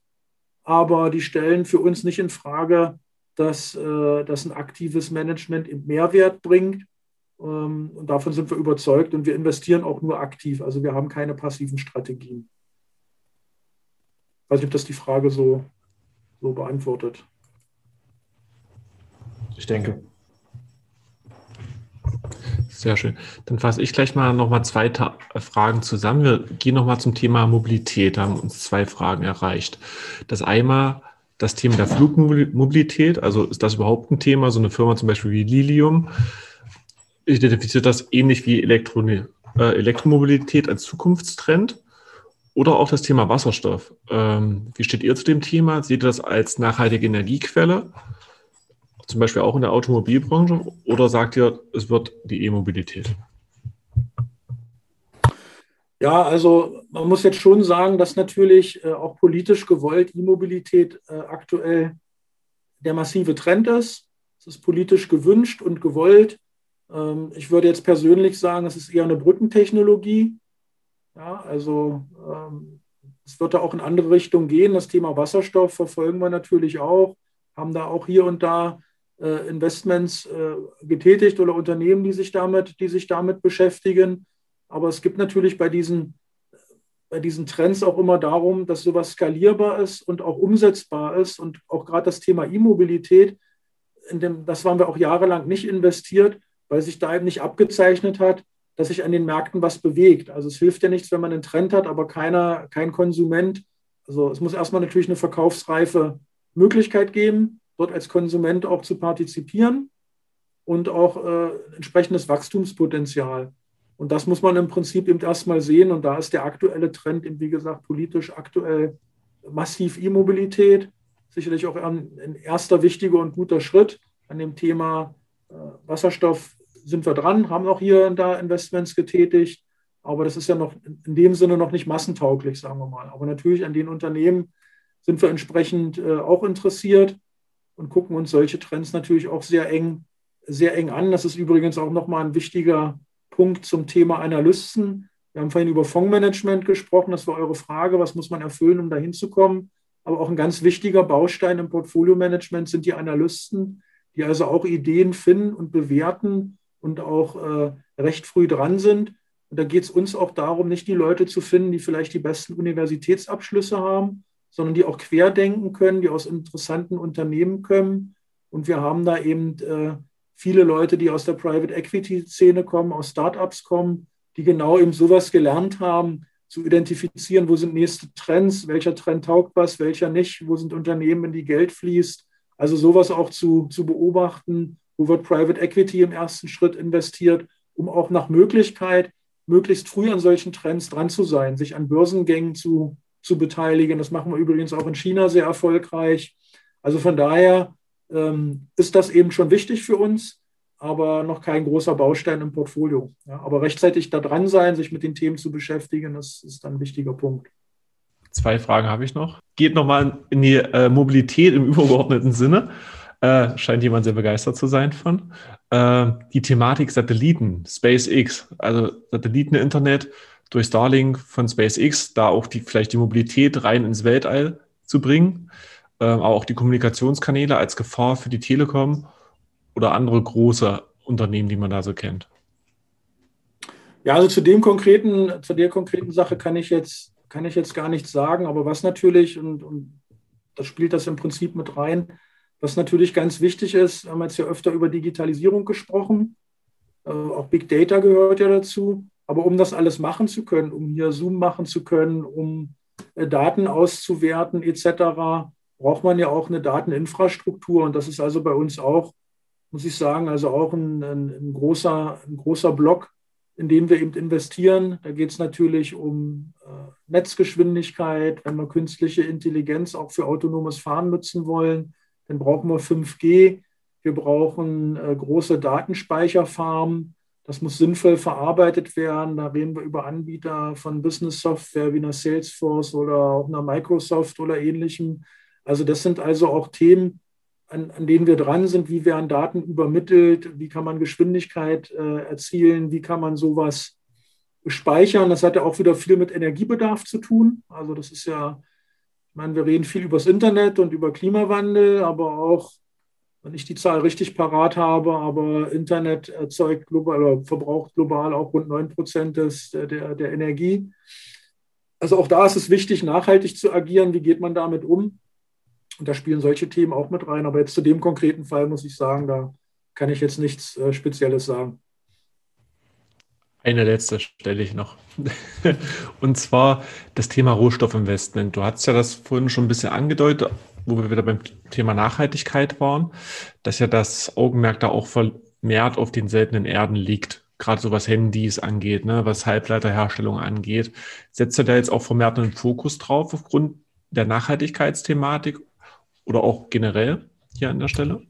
Aber die stellen für uns nicht in Frage, dass, äh, dass ein aktives Management eben Mehrwert bringt. Ähm, und davon sind wir überzeugt und wir investieren auch nur aktiv. Also wir haben keine passiven Strategien. Ich weiß nicht, ob das die Frage so, so beantwortet. Ich denke. Sehr schön. Dann fasse ich gleich mal nochmal zwei Ta Fragen zusammen. Wir gehen nochmal zum Thema Mobilität. Da haben uns zwei Fragen erreicht. Das einmal das Thema der Flugmobilität. Also ist das überhaupt ein Thema? So eine Firma zum Beispiel wie Lilium identifiziert das ähnlich wie Elektro äh, Elektromobilität als Zukunftstrend. Oder auch das Thema Wasserstoff. Ähm, wie steht ihr zu dem Thema? Seht ihr das als nachhaltige Energiequelle? Zum Beispiel auch in der Automobilbranche oder sagt ihr, es wird die E-Mobilität? Ja, also man muss jetzt schon sagen, dass natürlich äh, auch politisch gewollt E-Mobilität äh, aktuell der massive Trend ist. Es ist politisch gewünscht und gewollt. Ähm, ich würde jetzt persönlich sagen, es ist eher eine Brückentechnologie. Ja, also ähm, es wird da auch in andere Richtungen gehen. Das Thema Wasserstoff verfolgen wir natürlich auch, haben da auch hier und da Investments äh, getätigt oder Unternehmen, die sich, damit, die sich damit beschäftigen. Aber es gibt natürlich bei diesen, bei diesen Trends auch immer darum, dass sowas skalierbar ist und auch umsetzbar ist. Und auch gerade das Thema E-Mobilität, das waren wir auch jahrelang nicht investiert, weil sich da eben nicht abgezeichnet hat, dass sich an den Märkten was bewegt. Also es hilft ja nichts, wenn man einen Trend hat, aber keiner, kein Konsument. Also es muss erstmal natürlich eine verkaufsreife Möglichkeit geben dort als Konsument auch zu partizipieren und auch äh, entsprechendes Wachstumspotenzial. Und das muss man im Prinzip eben erstmal sehen. Und da ist der aktuelle Trend, eben, wie gesagt, politisch aktuell massiv E-Mobilität. Sicherlich auch ein, ein, erster wichtiger und guter Schritt an dem Thema äh, Wasserstoff sind wir dran, haben auch hier und da Investments getätigt. Aber das ist ja noch in dem Sinne noch nicht massentauglich, sagen wir mal. Aber natürlich an den Unternehmen sind wir entsprechend äh, auch interessiert und gucken uns solche Trends natürlich auch sehr eng, sehr eng an. Das ist übrigens auch nochmal ein wichtiger Punkt zum Thema Analysten. Wir haben vorhin über Fondsmanagement gesprochen. Das war eure Frage. Was muss man erfüllen, um dahin zu kommen? Aber auch ein ganz wichtiger Baustein im Portfolio-Management sind die Analysten, die also auch Ideen finden und bewerten und auch äh, recht früh dran sind. Und da geht es uns auch darum, nicht die Leute zu finden, die vielleicht die besten Universitätsabschlüsse haben, sondern die auch querdenken können, die aus interessanten Unternehmen kommen. Und wir haben da eben äh, viele Leute, die aus der Private Equity-Szene kommen, aus Startups kommen, die genau eben sowas gelernt haben, zu identifizieren, wo sind nächste Trends, welcher Trend taugt was, welcher nicht, wo sind Unternehmen, in die Geld fließt. Also sowas auch zu, zu beobachten, wo wird Private Equity im ersten Schritt investiert, um auch nach Möglichkeit möglichst früh an solchen Trends dran zu sein, sich an Börsengängen zu, zu beteiligen. Das machen wir übrigens auch in China sehr erfolgreich. Also von daher ähm, ist das eben schon wichtig für uns aber noch kein großer Baustein im Portfolio. Ja, aber rechtzeitig da dran sein, sich mit den Themen zu beschäftigen, das ist ein wichtiger Punkt. Zwei Fragen habe ich noch. Geht nochmal in die äh, Mobilität im übergeordneten Sinne. Äh, scheint jemand sehr begeistert zu sein von. Äh, die Thematik Satelliten, SpaceX, also Satelliteninternet durch Starlink von SpaceX, da auch die, vielleicht die Mobilität rein ins Weltall zu bringen, äh, aber auch die Kommunikationskanäle als Gefahr für die Telekom oder andere große Unternehmen, die man da so kennt? Ja, also zu dem konkreten, zu der konkreten Sache kann ich jetzt, kann ich jetzt gar nichts sagen, aber was natürlich, und, und das spielt das im Prinzip mit rein, was natürlich ganz wichtig ist, wir haben jetzt ja öfter über Digitalisierung gesprochen, äh, auch Big Data gehört ja dazu, aber um das alles machen zu können, um hier Zoom machen zu können, um äh, Daten auszuwerten etc., braucht man ja auch eine Dateninfrastruktur und das ist also bei uns auch muss ich sagen, also auch ein, ein, ein, großer, ein großer Block, in den wir eben investieren. Da geht es natürlich um äh, Netzgeschwindigkeit, wenn wir künstliche Intelligenz auch für autonomes Fahren nutzen wollen, dann brauchen wir 5G. Wir brauchen äh, große Datenspeicherfarmen. Das muss sinnvoll verarbeitet werden. Da reden wir über Anbieter von Business-Software wie einer Salesforce oder auch einer Microsoft oder ähnlichem. Also das sind also auch Themen, an, an denen wir dran sind, wie werden Daten übermittelt, wie kann man Geschwindigkeit äh, erzielen, wie kann man sowas speichern. Das hat ja auch wieder viel mit Energiebedarf zu tun. Also das ist ja, ich meine, wir reden viel über das Internet und über Klimawandel, aber auch, wenn ich die Zahl richtig parat habe, aber Internet erzeugt global oder verbraucht global auch rund 9 Prozent des, der, der Energie. Also auch da ist es wichtig, nachhaltig zu agieren. Wie geht man damit um? Und da spielen solche Themen auch mit rein. Aber jetzt zu dem konkreten Fall muss ich sagen, da kann ich jetzt nichts äh, Spezielles sagen. Eine letzte stelle ich noch. Und zwar das Thema Rohstoffinvestment. Du hast ja das vorhin schon ein bisschen angedeutet, wo wir wieder beim Thema Nachhaltigkeit waren, dass ja das Augenmerk da auch vermehrt auf den seltenen Erden liegt. Gerade so was Handys angeht, ne, was Halbleiterherstellung angeht. Setzt ihr da jetzt auch vermehrt einen Fokus drauf aufgrund der Nachhaltigkeitsthematik oder auch generell hier an der Stelle?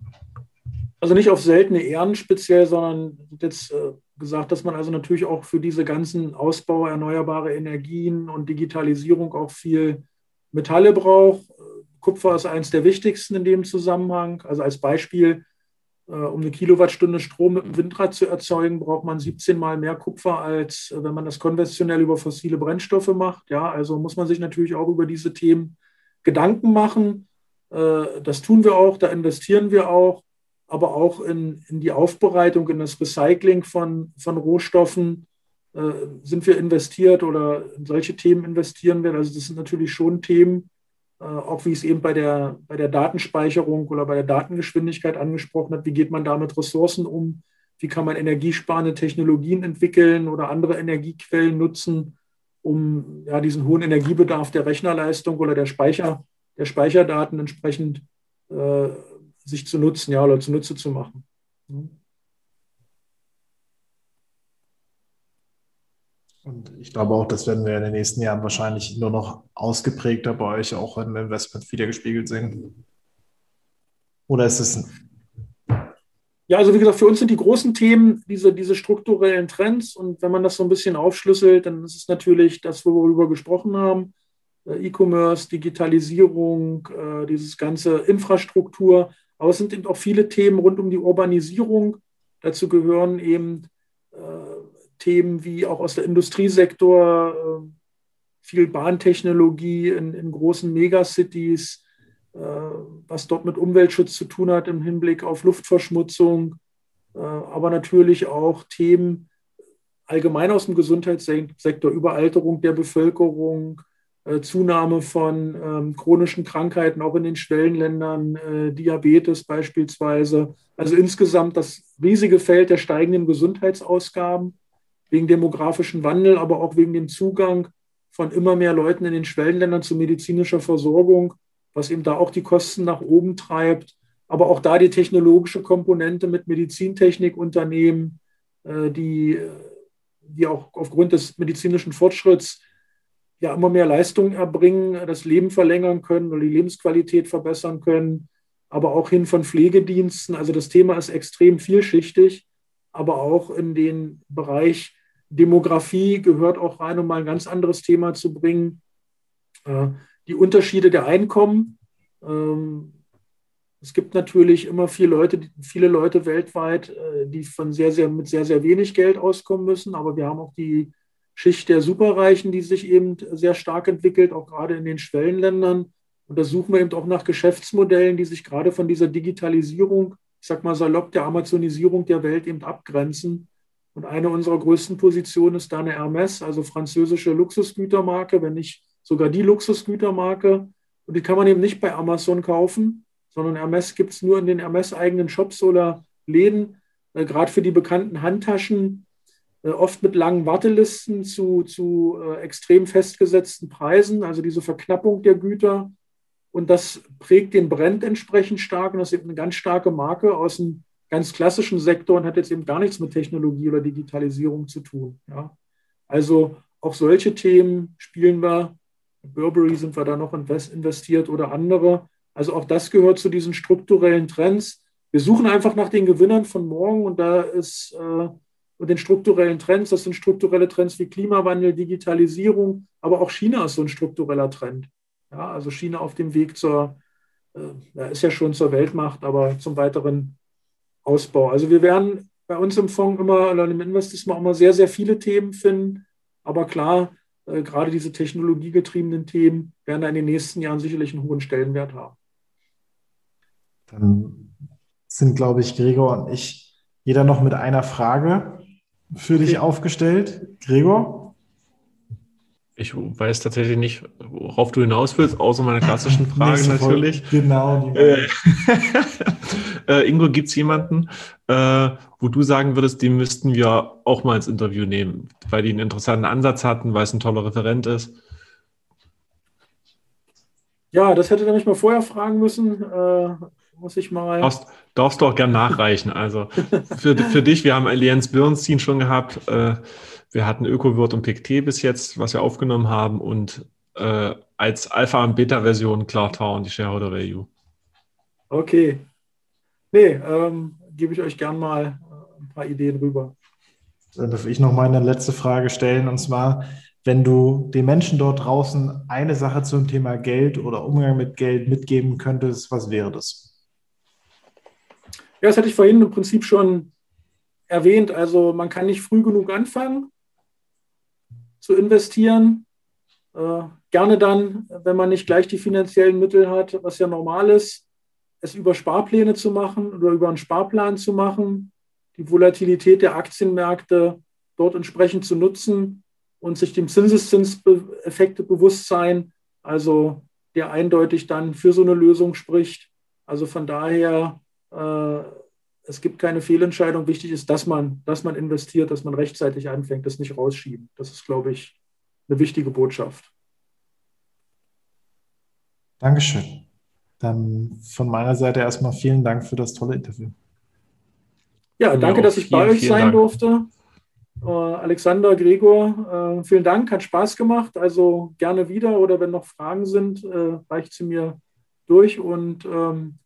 Also nicht auf seltene Ehren speziell, sondern jetzt äh, gesagt, dass man also natürlich auch für diese ganzen Ausbau erneuerbare Energien und Digitalisierung auch viel Metalle braucht. Kupfer ist eines der wichtigsten in dem Zusammenhang. Also als Beispiel, äh, um eine Kilowattstunde Strom mit dem Windrad zu erzeugen, braucht man 17 mal mehr Kupfer, als äh, wenn man das konventionell über fossile Brennstoffe macht. Ja, also muss man sich natürlich auch über diese Themen Gedanken machen. Äh, das tun wir auch, da investieren wir auch, aber auch in, in die Aufbereitung, in das Recycling von, von Rohstoffen äh, sind wir investiert oder in solche Themen investieren wir. Also das sind natürlich schon Themen, äh, auch wie es eben bei der, bei der Datenspeicherung oder bei der Datengeschwindigkeit angesprochen hat, wie geht man da mit Ressourcen um, wie kann man energiesparende Technologien entwickeln oder andere Energiequellen nutzen, um ja, diesen hohen Energiebedarf der Rechnerleistung oder der Speicher der Speicherdaten entsprechend äh, sich zu nutzen, ja, oder zunutze zu machen. Und ich glaube auch, das werden wir in den nächsten Jahren wahrscheinlich nur noch ausgeprägter bei euch auch im Investment wiedergespiegelt sehen. Oder ist es ein Ja, also wie gesagt, für uns sind die großen Themen diese, diese strukturellen Trends. Und wenn man das so ein bisschen aufschlüsselt, dann ist es natürlich das, worüber wir gesprochen haben. Äh, E-Commerce, Digitalisierung, äh, dieses ganze Infrastruktur. Aber es sind eben auch viele Themen rund um die Urbanisierung. Dazu gehören eben äh, Themen wie auch aus der Industriesektor, äh, viel Bahntechnologie in, in großen Megacities, äh, was dort mit Umweltschutz zu tun hat im Hinblick auf Luftverschmutzung, äh, aber natürlich auch Themen allgemein aus dem Gesundheitssektor, Überalterung der Bevölkerung, Zunahme von ähm, chronischen Krankheiten, auch in den Schwellenländern, äh, Diabetes beispielsweise. Also insgesamt das riesige Feld der steigenden Gesundheitsausgaben wegen demografischen Wandel, aber auch wegen dem Zugang von immer mehr Leuten in den Schwellenländern zu medizinischer Versorgung was eben da auch die Kosten nach oben treibt. Aber auch da die technologische Komponente mit Medizintechnikunternehmen, äh, die, die auch aufgrund des medizinischen Fortschritts ja immer mehr Leistungen erbringen, das Leben verlängern können oder die Lebensqualität verbessern können, aber auch hin von Pflegediensten. Also das Thema ist extrem vielschichtig, aber auch in den Bereich Demografie gehört auch rein, um mal ein ganz anderes Thema zu bringen. Äh, die Unterschiede der Einkommen. Ähm, es gibt natürlich immer viele Leute, viele Leute weltweit, äh, die von sehr, sehr, mit sehr, sehr wenig Geld auskommen müssen. Aber wir haben auch die Schicht der Superreichen, die sich eben sehr stark entwickelt, auch gerade in den Schwellenländern. Und da suchen wir eben auch nach Geschäftsmodellen, die sich gerade von dieser Digitalisierung, ich sag mal salopp, der Amazonisierung der Welt eben abgrenzen. Und eine unserer größten Positionen ist da eine Hermes, also französische Luxusgütermarke, wenn nicht sogar die Luxusgütermarke. Und die kann man eben nicht bei Amazon kaufen, sondern Hermes gibt es nur in den Hermes-eigenen Shops oder Läden, äh, gerade für die bekannten Handtaschen, oft mit langen Wartelisten zu, zu äh, extrem festgesetzten Preisen, also diese Verknappung der Güter. Und das prägt den Brand entsprechend stark. Und das ist eben eine ganz starke Marke aus einem ganz klassischen Sektor und hat jetzt eben gar nichts mit Technologie oder Digitalisierung zu tun. Ja. Also auch solche Themen spielen wir Burberry sind wir da noch investiert oder andere. Also auch das gehört zu diesen strukturellen Trends. Wir suchen einfach nach den Gewinnern von morgen und da ist äh, und den strukturellen Trends, das sind strukturelle Trends wie Klimawandel, Digitalisierung, aber auch China ist so ein struktureller Trend. Ja, also China auf dem Weg zur, äh, ist ja schon zur Weltmacht, aber zum weiteren Ausbau. Also wir werden bei uns im Fonds immer oder im Investismus immer sehr, sehr viele Themen finden. Aber klar, äh, gerade diese technologiegetriebenen Themen werden in den nächsten Jahren sicherlich einen hohen Stellenwert haben. Dann sind, glaube ich, Gregor und ich jeder noch mit einer Frage für dich aufgestellt. Gregor? Ich weiß tatsächlich nicht, worauf du hinaus willst, außer meiner klassischen Frage natürlich. Genau. Äh, äh, Ingo, gibt es jemanden, äh, wo du sagen würdest, den müssten wir auch mal ins Interview nehmen, weil die einen interessanten Ansatz hatten, weil es ein toller Referent ist? Ja, das hätte nämlich mal vorher fragen müssen. Muss ich mal. Darfst, darfst du auch gern nachreichen. Also für, für dich, wir haben Allianz Bernstein schon gehabt. Äh, wir hatten Ökowirt und PICT bis jetzt, was wir aufgenommen haben und äh, als Alpha- und Beta-Version Klartau und die Shareholder Value. Okay. Nee, ähm, gebe ich euch gern mal äh, ein paar Ideen rüber. Dann darf ich noch mal eine letzte Frage stellen und zwar, wenn du den Menschen dort draußen eine Sache zum Thema Geld oder Umgang mit Geld mitgeben könntest, was wäre das? Ja, das hatte ich vorhin im Prinzip schon erwähnt. Also man kann nicht früh genug anfangen zu investieren. Äh, gerne dann, wenn man nicht gleich die finanziellen Mittel hat, was ja normal ist, es über Sparpläne zu machen oder über einen Sparplan zu machen, die Volatilität der Aktienmärkte dort entsprechend zu nutzen und sich dem Zinseszinseffekte bewusst sein, also der eindeutig dann für so eine Lösung spricht. Also von daher, es gibt keine Fehlentscheidung. Wichtig ist, dass man, dass man investiert, dass man rechtzeitig anfängt, das nicht rausschieben. Das ist, glaube ich, eine wichtige Botschaft. Dankeschön. Dann von meiner Seite erstmal vielen Dank für das tolle Interview. Ja, danke, dass ich bei euch sein Dank. durfte. Uh, Alexander, Gregor, uh, vielen Dank, hat Spaß gemacht. Also gerne wieder oder wenn noch Fragen sind, reicht sie mir durch. Und ähm,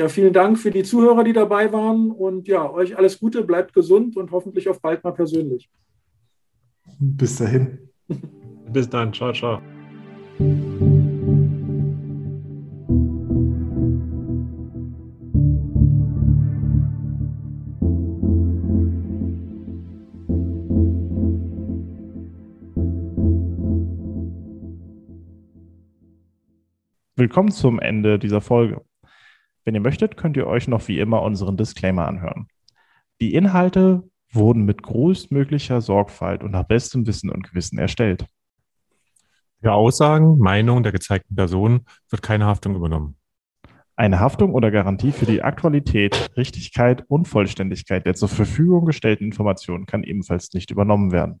Ja, vielen Dank für die Zuhörer, die dabei waren. Und ja, euch alles Gute, bleibt gesund und hoffentlich auf bald mal persönlich. Bis dahin. Bis dann. Ciao, ciao. Willkommen zum Ende dieser Folge. Wenn ihr möchtet, könnt ihr euch noch wie immer unseren Disclaimer anhören. Die Inhalte wurden mit größtmöglicher Sorgfalt und nach bestem Wissen und Gewissen erstellt. Für Aussagen, Meinungen der gezeigten Person wird keine Haftung übernommen. Eine Haftung oder Garantie für die Aktualität, Richtigkeit und Vollständigkeit der zur Verfügung gestellten Informationen kann ebenfalls nicht übernommen werden.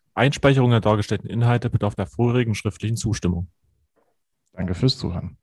Einspeicherung der dargestellten Inhalte bedarf der vorherigen schriftlichen Zustimmung. Danke fürs Zuhören.